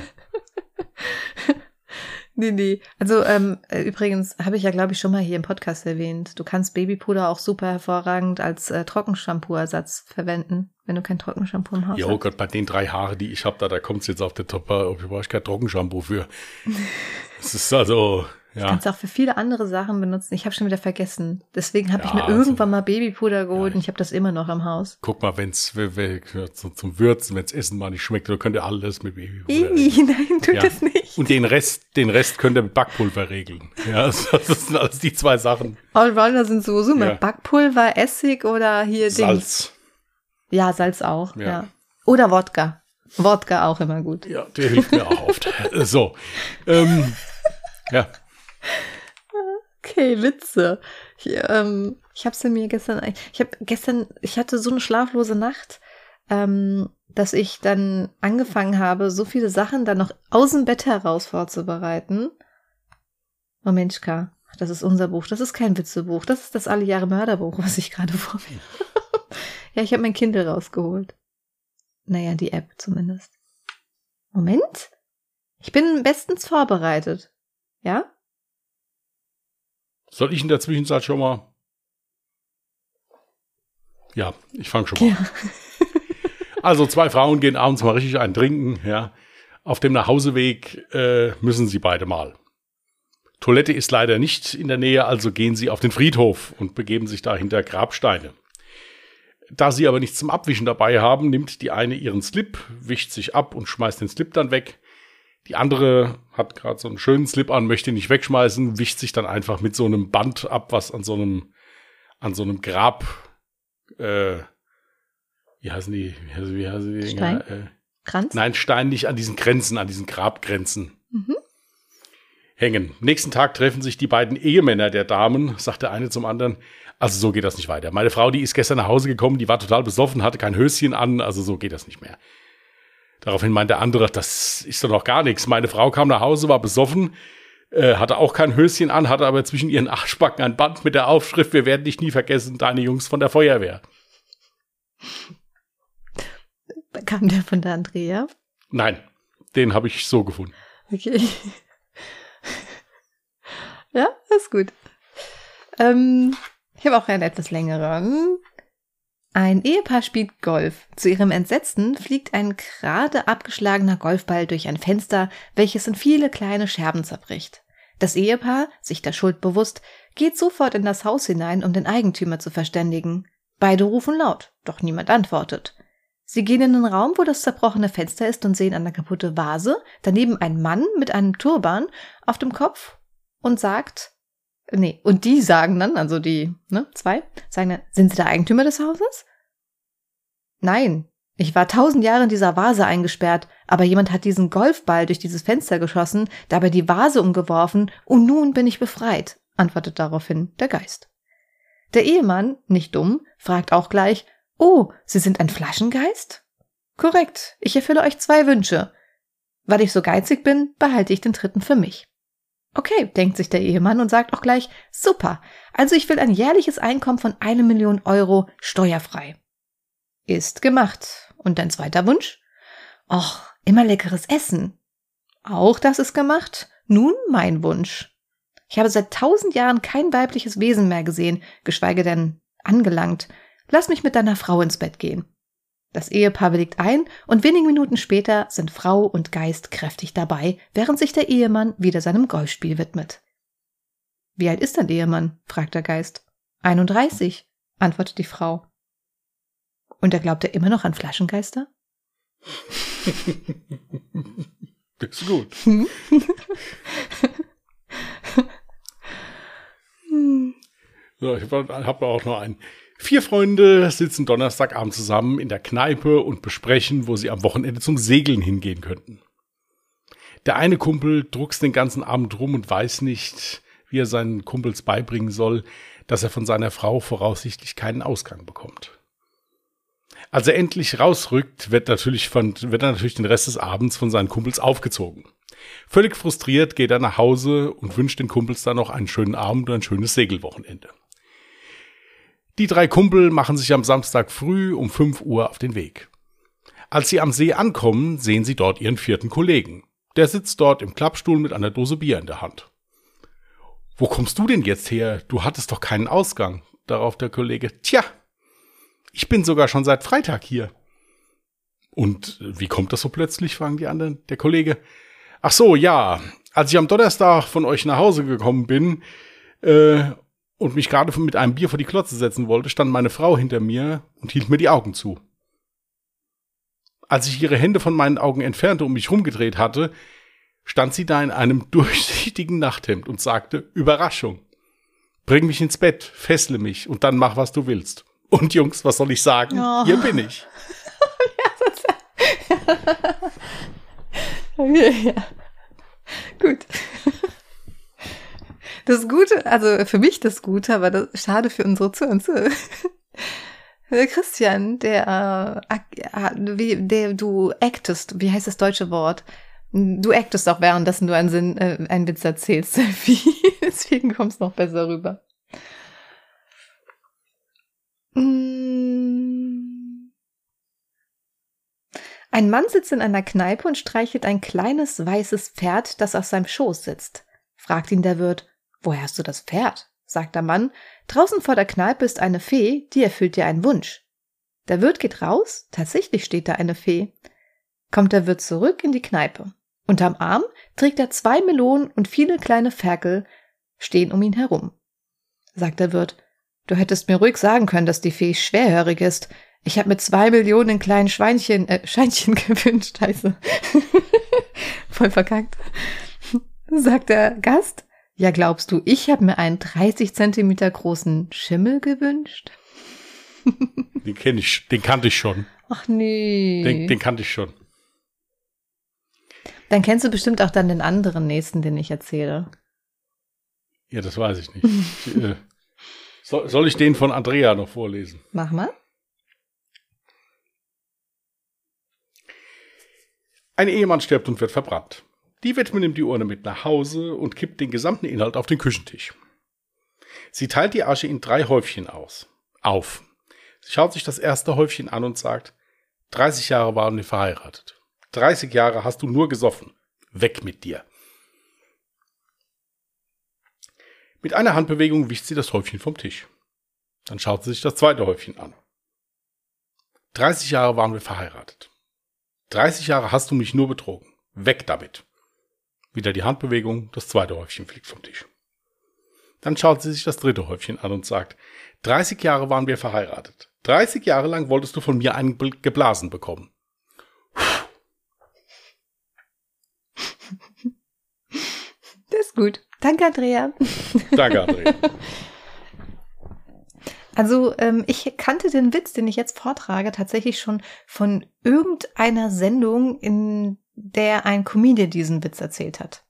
Nee, nee. Also ähm, äh, übrigens habe ich ja, glaube ich, schon mal hier im Podcast erwähnt. Du kannst Babypuder auch super hervorragend als äh, Trockenshampoo-Ersatz verwenden, wenn du kein Trockenshampoo im Haus ja, hast. oh Gott, bei den drei Haare, die ich habe, da, da kommt es jetzt auf der Topper, ob ich kein Trockenshampoo für. Es ist also, ja. Kannst auch für viele andere Sachen benutzen. Ich habe schon wieder vergessen. Deswegen habe ja, ich mir also, irgendwann mal Babypuder geholt ja, und ich habe das immer noch im Haus. Guck mal, wenn's zum, zum Würzen, wenn's Essen mal nicht schmeckt, dann könnt ihr alles mit Babypuder. Ii, nein, tu ja. das nicht. Und den Rest, den Rest könnt ihr mit Backpulver regeln. Ja, das, das sind alles die zwei Sachen. Allrounder sind sowieso mal Backpulver, Essig oder hier Salz. Dings. Ja, Salz auch. Ja. Oder Wodka. Wodka auch immer gut. Ja, der hilft mir auch oft. so. Ähm, ja. Okay, Witze. Ich, ähm, ich habe mir gestern, ich habe gestern, ich hatte so eine schlaflose Nacht, ähm, dass ich dann angefangen habe, so viele Sachen dann noch aus dem Bett heraus vorzubereiten. Oh Menschka, das ist unser Buch. Das ist kein Witzebuch. Das ist das Alle Jahre Mörderbuch, was ich gerade vor mir Ja, ich habe mein Kindle rausgeholt. Naja, die App zumindest. Moment. Ich bin bestens vorbereitet. Ja? Soll ich in der Zwischenzeit schon mal? Ja, ich fange schon mal ja. Also zwei Frauen gehen abends mal richtig ein trinken, ja. Auf dem Nachhauseweg äh, müssen sie beide mal. Toilette ist leider nicht in der Nähe, also gehen sie auf den Friedhof und begeben sich da hinter Grabsteine. Da sie aber nichts zum Abwischen dabei haben, nimmt die eine ihren Slip, wischt sich ab und schmeißt den Slip dann weg. Die andere hat gerade so einen schönen Slip an, möchte ihn nicht wegschmeißen, wischt sich dann einfach mit so einem Band ab, was an so einem, an so einem Grab, äh, wie heißen die, wie heißen, wie heißen die Stein? Äh, Kranz? Nein, Stein nicht an diesen Grenzen, an diesen Grabgrenzen. Mhm. Hängen. Nächsten Tag treffen sich die beiden Ehemänner der Damen, sagt der eine zum anderen. Also so geht das nicht weiter. Meine Frau, die ist gestern nach Hause gekommen, die war total besoffen, hatte kein Höschen an, also so geht das nicht mehr. Daraufhin meint der andere, das ist doch noch gar nichts. Meine Frau kam nach Hause, war besoffen, äh, hatte auch kein Höschen an, hatte aber zwischen ihren Arschbacken ein Band mit der Aufschrift, wir werden dich nie vergessen, deine Jungs von der Feuerwehr. Kam der von der Andrea? Nein, den habe ich so gefunden. Okay. ja, ist gut. Ähm, ich habe auch einen etwas längeren. Ein Ehepaar spielt Golf. Zu ihrem Entsetzen fliegt ein gerade abgeschlagener Golfball durch ein Fenster, welches in viele kleine Scherben zerbricht. Das Ehepaar, sich der Schuld bewusst, geht sofort in das Haus hinein, um den Eigentümer zu verständigen. Beide rufen laut, doch niemand antwortet. Sie gehen in den Raum, wo das zerbrochene Fenster ist und sehen eine kaputte Vase, daneben ein Mann mit einem Turban auf dem Kopf und sagt, nee, und die sagen dann, also die, ne, zwei, sagen dann, sind Sie der Eigentümer des Hauses? Nein, ich war tausend Jahre in dieser Vase eingesperrt, aber jemand hat diesen Golfball durch dieses Fenster geschossen, dabei die Vase umgeworfen und nun bin ich befreit, antwortet daraufhin der Geist. Der Ehemann, nicht dumm, fragt auch gleich, Oh, Sie sind ein Flaschengeist? Korrekt, ich erfülle euch zwei Wünsche. Weil ich so geizig bin, behalte ich den dritten für mich. Okay, denkt sich der Ehemann und sagt auch gleich, super, also ich will ein jährliches Einkommen von eine Million Euro steuerfrei. Ist gemacht. Und dein zweiter Wunsch? Och, immer leckeres Essen. Auch das ist gemacht. Nun mein Wunsch. Ich habe seit tausend Jahren kein weibliches Wesen mehr gesehen, geschweige denn angelangt. Lass mich mit deiner Frau ins Bett gehen. Das Ehepaar willigt ein und wenige Minuten später sind Frau und Geist kräftig dabei, während sich der Ehemann wieder seinem Golfspiel widmet. Wie alt ist dein Ehemann? fragt der Geist. 31, antwortet die Frau. Und er glaubt er immer noch an Flaschengeister? das ist gut. so, ich habe auch noch einen. Vier Freunde sitzen Donnerstagabend zusammen in der Kneipe und besprechen, wo sie am Wochenende zum Segeln hingehen könnten. Der eine Kumpel druckst den ganzen Abend rum und weiß nicht, wie er seinen Kumpels beibringen soll, dass er von seiner Frau voraussichtlich keinen Ausgang bekommt. Als er endlich rausrückt, wird, natürlich von, wird er natürlich den Rest des Abends von seinen Kumpels aufgezogen. Völlig frustriert geht er nach Hause und wünscht den Kumpels dann noch einen schönen Abend und ein schönes Segelwochenende. Die drei Kumpel machen sich am Samstag früh um 5 Uhr auf den Weg. Als sie am See ankommen, sehen sie dort ihren vierten Kollegen. Der sitzt dort im Klappstuhl mit einer Dose Bier in der Hand. Wo kommst du denn jetzt her? Du hattest doch keinen Ausgang. Darauf der Kollege, tja, ich bin sogar schon seit Freitag hier. Und wie kommt das so plötzlich? fragen die anderen. Der Kollege, ach so, ja, als ich am Donnerstag von euch nach Hause gekommen bin äh, und mich gerade mit einem Bier vor die Klotze setzen wollte, stand meine Frau hinter mir und hielt mir die Augen zu. Als ich ihre Hände von meinen Augen entfernte und mich rumgedreht hatte, stand sie da in einem durchsichtigen Nachthemd und sagte, Überraschung. Bring mich ins Bett, fessle mich und dann mach, was du willst. Und Jungs, was soll ich sagen? Oh. Hier bin ich. ja, Gut. Das Gute, also für mich das Gute, aber das schade für unsere Zuhörer. Christian, der, äh, wie, der du actest, wie heißt das deutsche Wort? Du actest auch währenddessen du einen, Sinn, äh, einen Witz erzählst, Deswegen kommst du noch besser rüber. Mm. Ein Mann sitzt in einer Kneipe und streichelt ein kleines weißes Pferd, das auf seinem Schoß sitzt. Fragt ihn der Wirt, Woher hast du das Pferd? sagt der Mann. Draußen vor der Kneipe ist eine Fee, die erfüllt dir einen Wunsch. Der Wirt geht raus, tatsächlich steht da eine Fee. Kommt der Wirt zurück in die Kneipe. Unterm Arm trägt er zwei Melonen und viele kleine Ferkel stehen um ihn herum. Sagt der Wirt, du hättest mir ruhig sagen können, dass die Fee schwerhörig ist. Ich habe mir zwei Millionen kleinen Schweinchen, äh, Scheinchen gewünscht, scheiße. Voll verkackt. Sagt der Gast, ja, glaubst du, ich habe mir einen 30 Zentimeter großen Schimmel gewünscht? Den kenne ich, den kannte ich schon. Ach nee. Den, den kannte ich schon. Dann kennst du bestimmt auch dann den anderen nächsten, den ich erzähle. Ja, das weiß ich nicht. ich, äh, soll, soll ich den von Andrea noch vorlesen? Mach mal. Ein Ehemann stirbt und wird verbrannt. Die Witwe nimmt die Urne mit nach Hause und kippt den gesamten Inhalt auf den Küchentisch. Sie teilt die Asche in drei Häufchen aus. Auf. Sie schaut sich das erste Häufchen an und sagt, 30 Jahre waren wir verheiratet. 30 Jahre hast du nur gesoffen. Weg mit dir. Mit einer Handbewegung wischt sie das Häufchen vom Tisch. Dann schaut sie sich das zweite Häufchen an. 30 Jahre waren wir verheiratet. 30 Jahre hast du mich nur betrogen. Weg damit. Wieder die Handbewegung, das zweite Häufchen fliegt vom Tisch. Dann schaut sie sich das dritte Häufchen an und sagt, 30 Jahre waren wir verheiratet. 30 Jahre lang wolltest du von mir einen geblasen bekommen. Das ist gut. Danke, Andrea. Danke, Andrea. Also ähm, ich kannte den Witz, den ich jetzt vortrage, tatsächlich schon von irgendeiner Sendung, in der ein Comedian diesen Witz erzählt hat.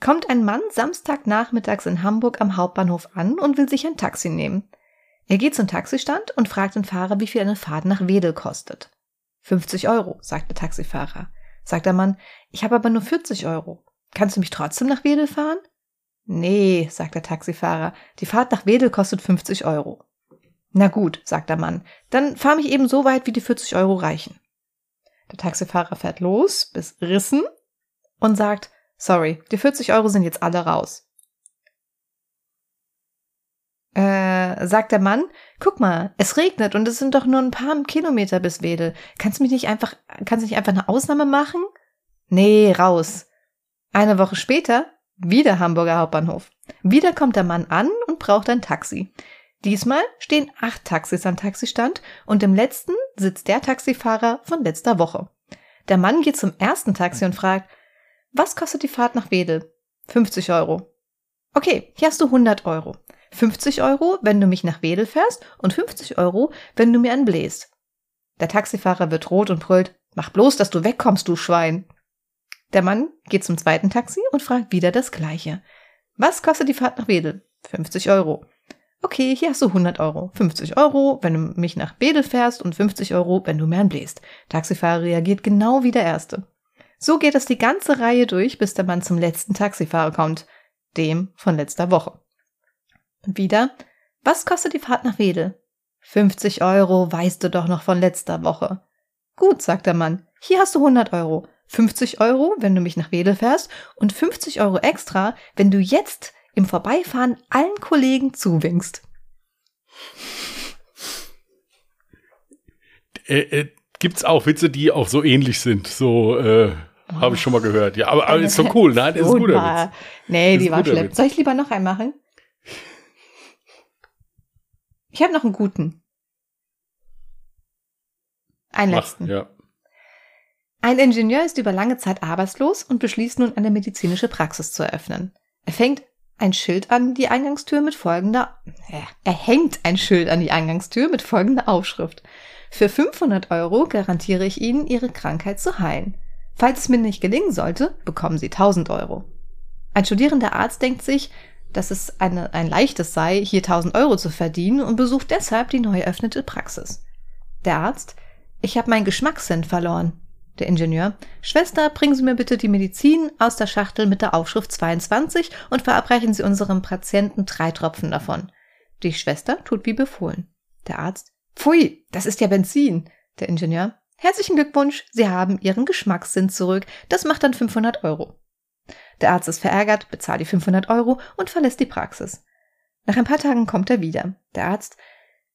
Kommt ein Mann Samstagnachmittags in Hamburg am Hauptbahnhof an und will sich ein Taxi nehmen. Er geht zum Taxistand und fragt den Fahrer, wie viel eine Fahrt nach Wedel kostet. 50 Euro, sagt der Taxifahrer. Sagt der Mann, ich habe aber nur 40 Euro. Kannst du mich trotzdem nach Wedel fahren? Nee, sagt der Taxifahrer, die Fahrt nach Wedel kostet 50 Euro. Na gut, sagt der Mann, dann fahr mich eben so weit, wie die 40 Euro reichen. Der Taxifahrer fährt los bis Rissen und sagt, sorry, die 40 Euro sind jetzt alle raus. Äh, sagt der Mann, guck mal, es regnet und es sind doch nur ein paar Kilometer bis Wedel. Kannst du mich nicht einfach, kannst du nicht einfach eine Ausnahme machen? Nee, raus. Eine Woche später wieder Hamburger Hauptbahnhof. Wieder kommt der Mann an und braucht ein Taxi. Diesmal stehen acht Taxis am Taxistand und im letzten sitzt der Taxifahrer von letzter Woche. Der Mann geht zum ersten Taxi und fragt, was kostet die Fahrt nach Wedel? 50 Euro. Okay, hier hast du 100 Euro. 50 Euro, wenn du mich nach Wedel fährst und 50 Euro, wenn du mir anbläst. Der Taxifahrer wird rot und brüllt, mach bloß, dass du wegkommst, du Schwein. Der Mann geht zum zweiten Taxi und fragt wieder das Gleiche. Was kostet die Fahrt nach Wedel? 50 Euro. Okay, hier hast du 100 Euro. 50 Euro, wenn du mich nach Wedel fährst und 50 Euro, wenn du mir anbläst. Taxifahrer reagiert genau wie der Erste. So geht es die ganze Reihe durch, bis der Mann zum letzten Taxifahrer kommt, dem von letzter Woche. Wieder, was kostet die Fahrt nach Wedel? 50 Euro, weißt du doch noch von letzter Woche. Gut, sagt der Mann, hier hast du 100 Euro. 50 Euro, wenn du mich nach Wedel fährst und 50 Euro extra, wenn du jetzt im Vorbeifahren allen Kollegen zuwinkst. Äh, äh, gibt's auch Witze, die auch so ähnlich sind? So, äh, oh. habe ich schon mal gehört. Ja, aber, aber ist doch cool, nein? Ist ein guter Witz. Nee, die war schlimm. Soll ich lieber noch einen machen? Ich habe noch einen guten. Einen Mach, letzten. Ja. Ein Ingenieur ist über lange Zeit arbeitslos und beschließt nun eine medizinische Praxis zu eröffnen. Er fängt ein Schild an die Eingangstür mit folgender, äh, er hängt ein Schild an die Eingangstür mit folgender Aufschrift. Für 500 Euro garantiere ich Ihnen, Ihre Krankheit zu heilen. Falls es mir nicht gelingen sollte, bekommen Sie 1000 Euro. Ein studierender Arzt denkt sich, dass es eine, ein leichtes sei, hier 1000 Euro zu verdienen und besucht deshalb die neu eröffnete Praxis. Der Arzt, ich habe meinen Geschmackssinn verloren. Der Ingenieur. Schwester, bringen Sie mir bitte die Medizin aus der Schachtel mit der Aufschrift 22 und verabreichen Sie unserem Patienten drei Tropfen davon. Die Schwester tut wie befohlen. Der Arzt. Pfui, das ist ja Benzin. Der Ingenieur. Herzlichen Glückwunsch, Sie haben Ihren Geschmackssinn zurück. Das macht dann 500 Euro. Der Arzt ist verärgert, bezahlt die 500 Euro und verlässt die Praxis. Nach ein paar Tagen kommt er wieder. Der Arzt.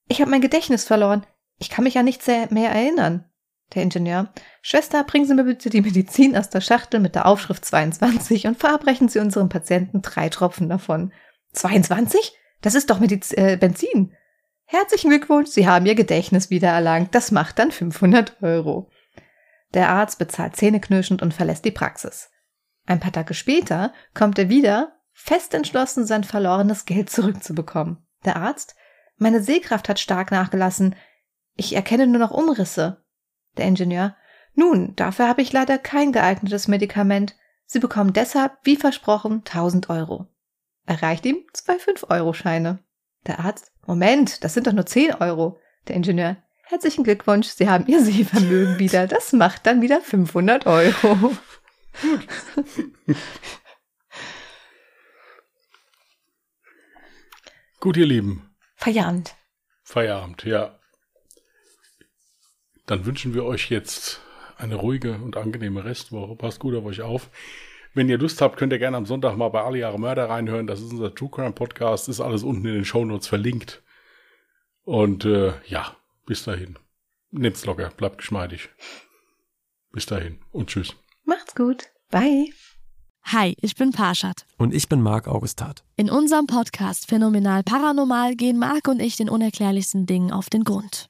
Ich habe mein Gedächtnis verloren. Ich kann mich an nichts mehr erinnern. Der Ingenieur. Schwester, bringen Sie mir bitte die Medizin aus der Schachtel mit der Aufschrift 22 und verabreichen Sie unserem Patienten drei Tropfen davon. 22? Das ist doch Mediz äh, Benzin. Herzlichen Glückwunsch, Sie haben Ihr Gedächtnis wiedererlangt. Das macht dann 500 Euro. Der Arzt bezahlt zähneknirschend und verlässt die Praxis. Ein paar Tage später kommt er wieder, fest entschlossen, sein verlorenes Geld zurückzubekommen. Der Arzt? Meine Sehkraft hat stark nachgelassen. Ich erkenne nur noch Umrisse. Der Ingenieur. Nun, dafür habe ich leider kein geeignetes Medikament. Sie bekommen deshalb, wie versprochen, 1000 Euro. Erreicht ihm zwei 5-Euro-Scheine. Der Arzt. Moment, das sind doch nur 10 Euro. Der Ingenieur. Herzlichen Glückwunsch, Sie haben Ihr Sehvermögen wieder. Das macht dann wieder 500 Euro. Gut. Gut, ihr Lieben. Feierabend. Feierabend, ja. Dann wünschen wir euch jetzt eine ruhige und angenehme Restwoche. Passt gut auf euch auf. Wenn ihr Lust habt, könnt ihr gerne am Sonntag mal bei Alle Jahre Mörder reinhören. Das ist unser True Crime Podcast. Ist alles unten in den Show Notes verlinkt. Und äh, ja, Bis dahin. Nehmt's locker, bleibt geschmeidig. Bis dahin und tschüss. Macht's gut. Bye. Hi, ich bin Parshad. Und ich bin Marc Augustat. In unserem Podcast Phänomenal Paranormal gehen Marc und ich den unerklärlichsten Dingen auf den Grund.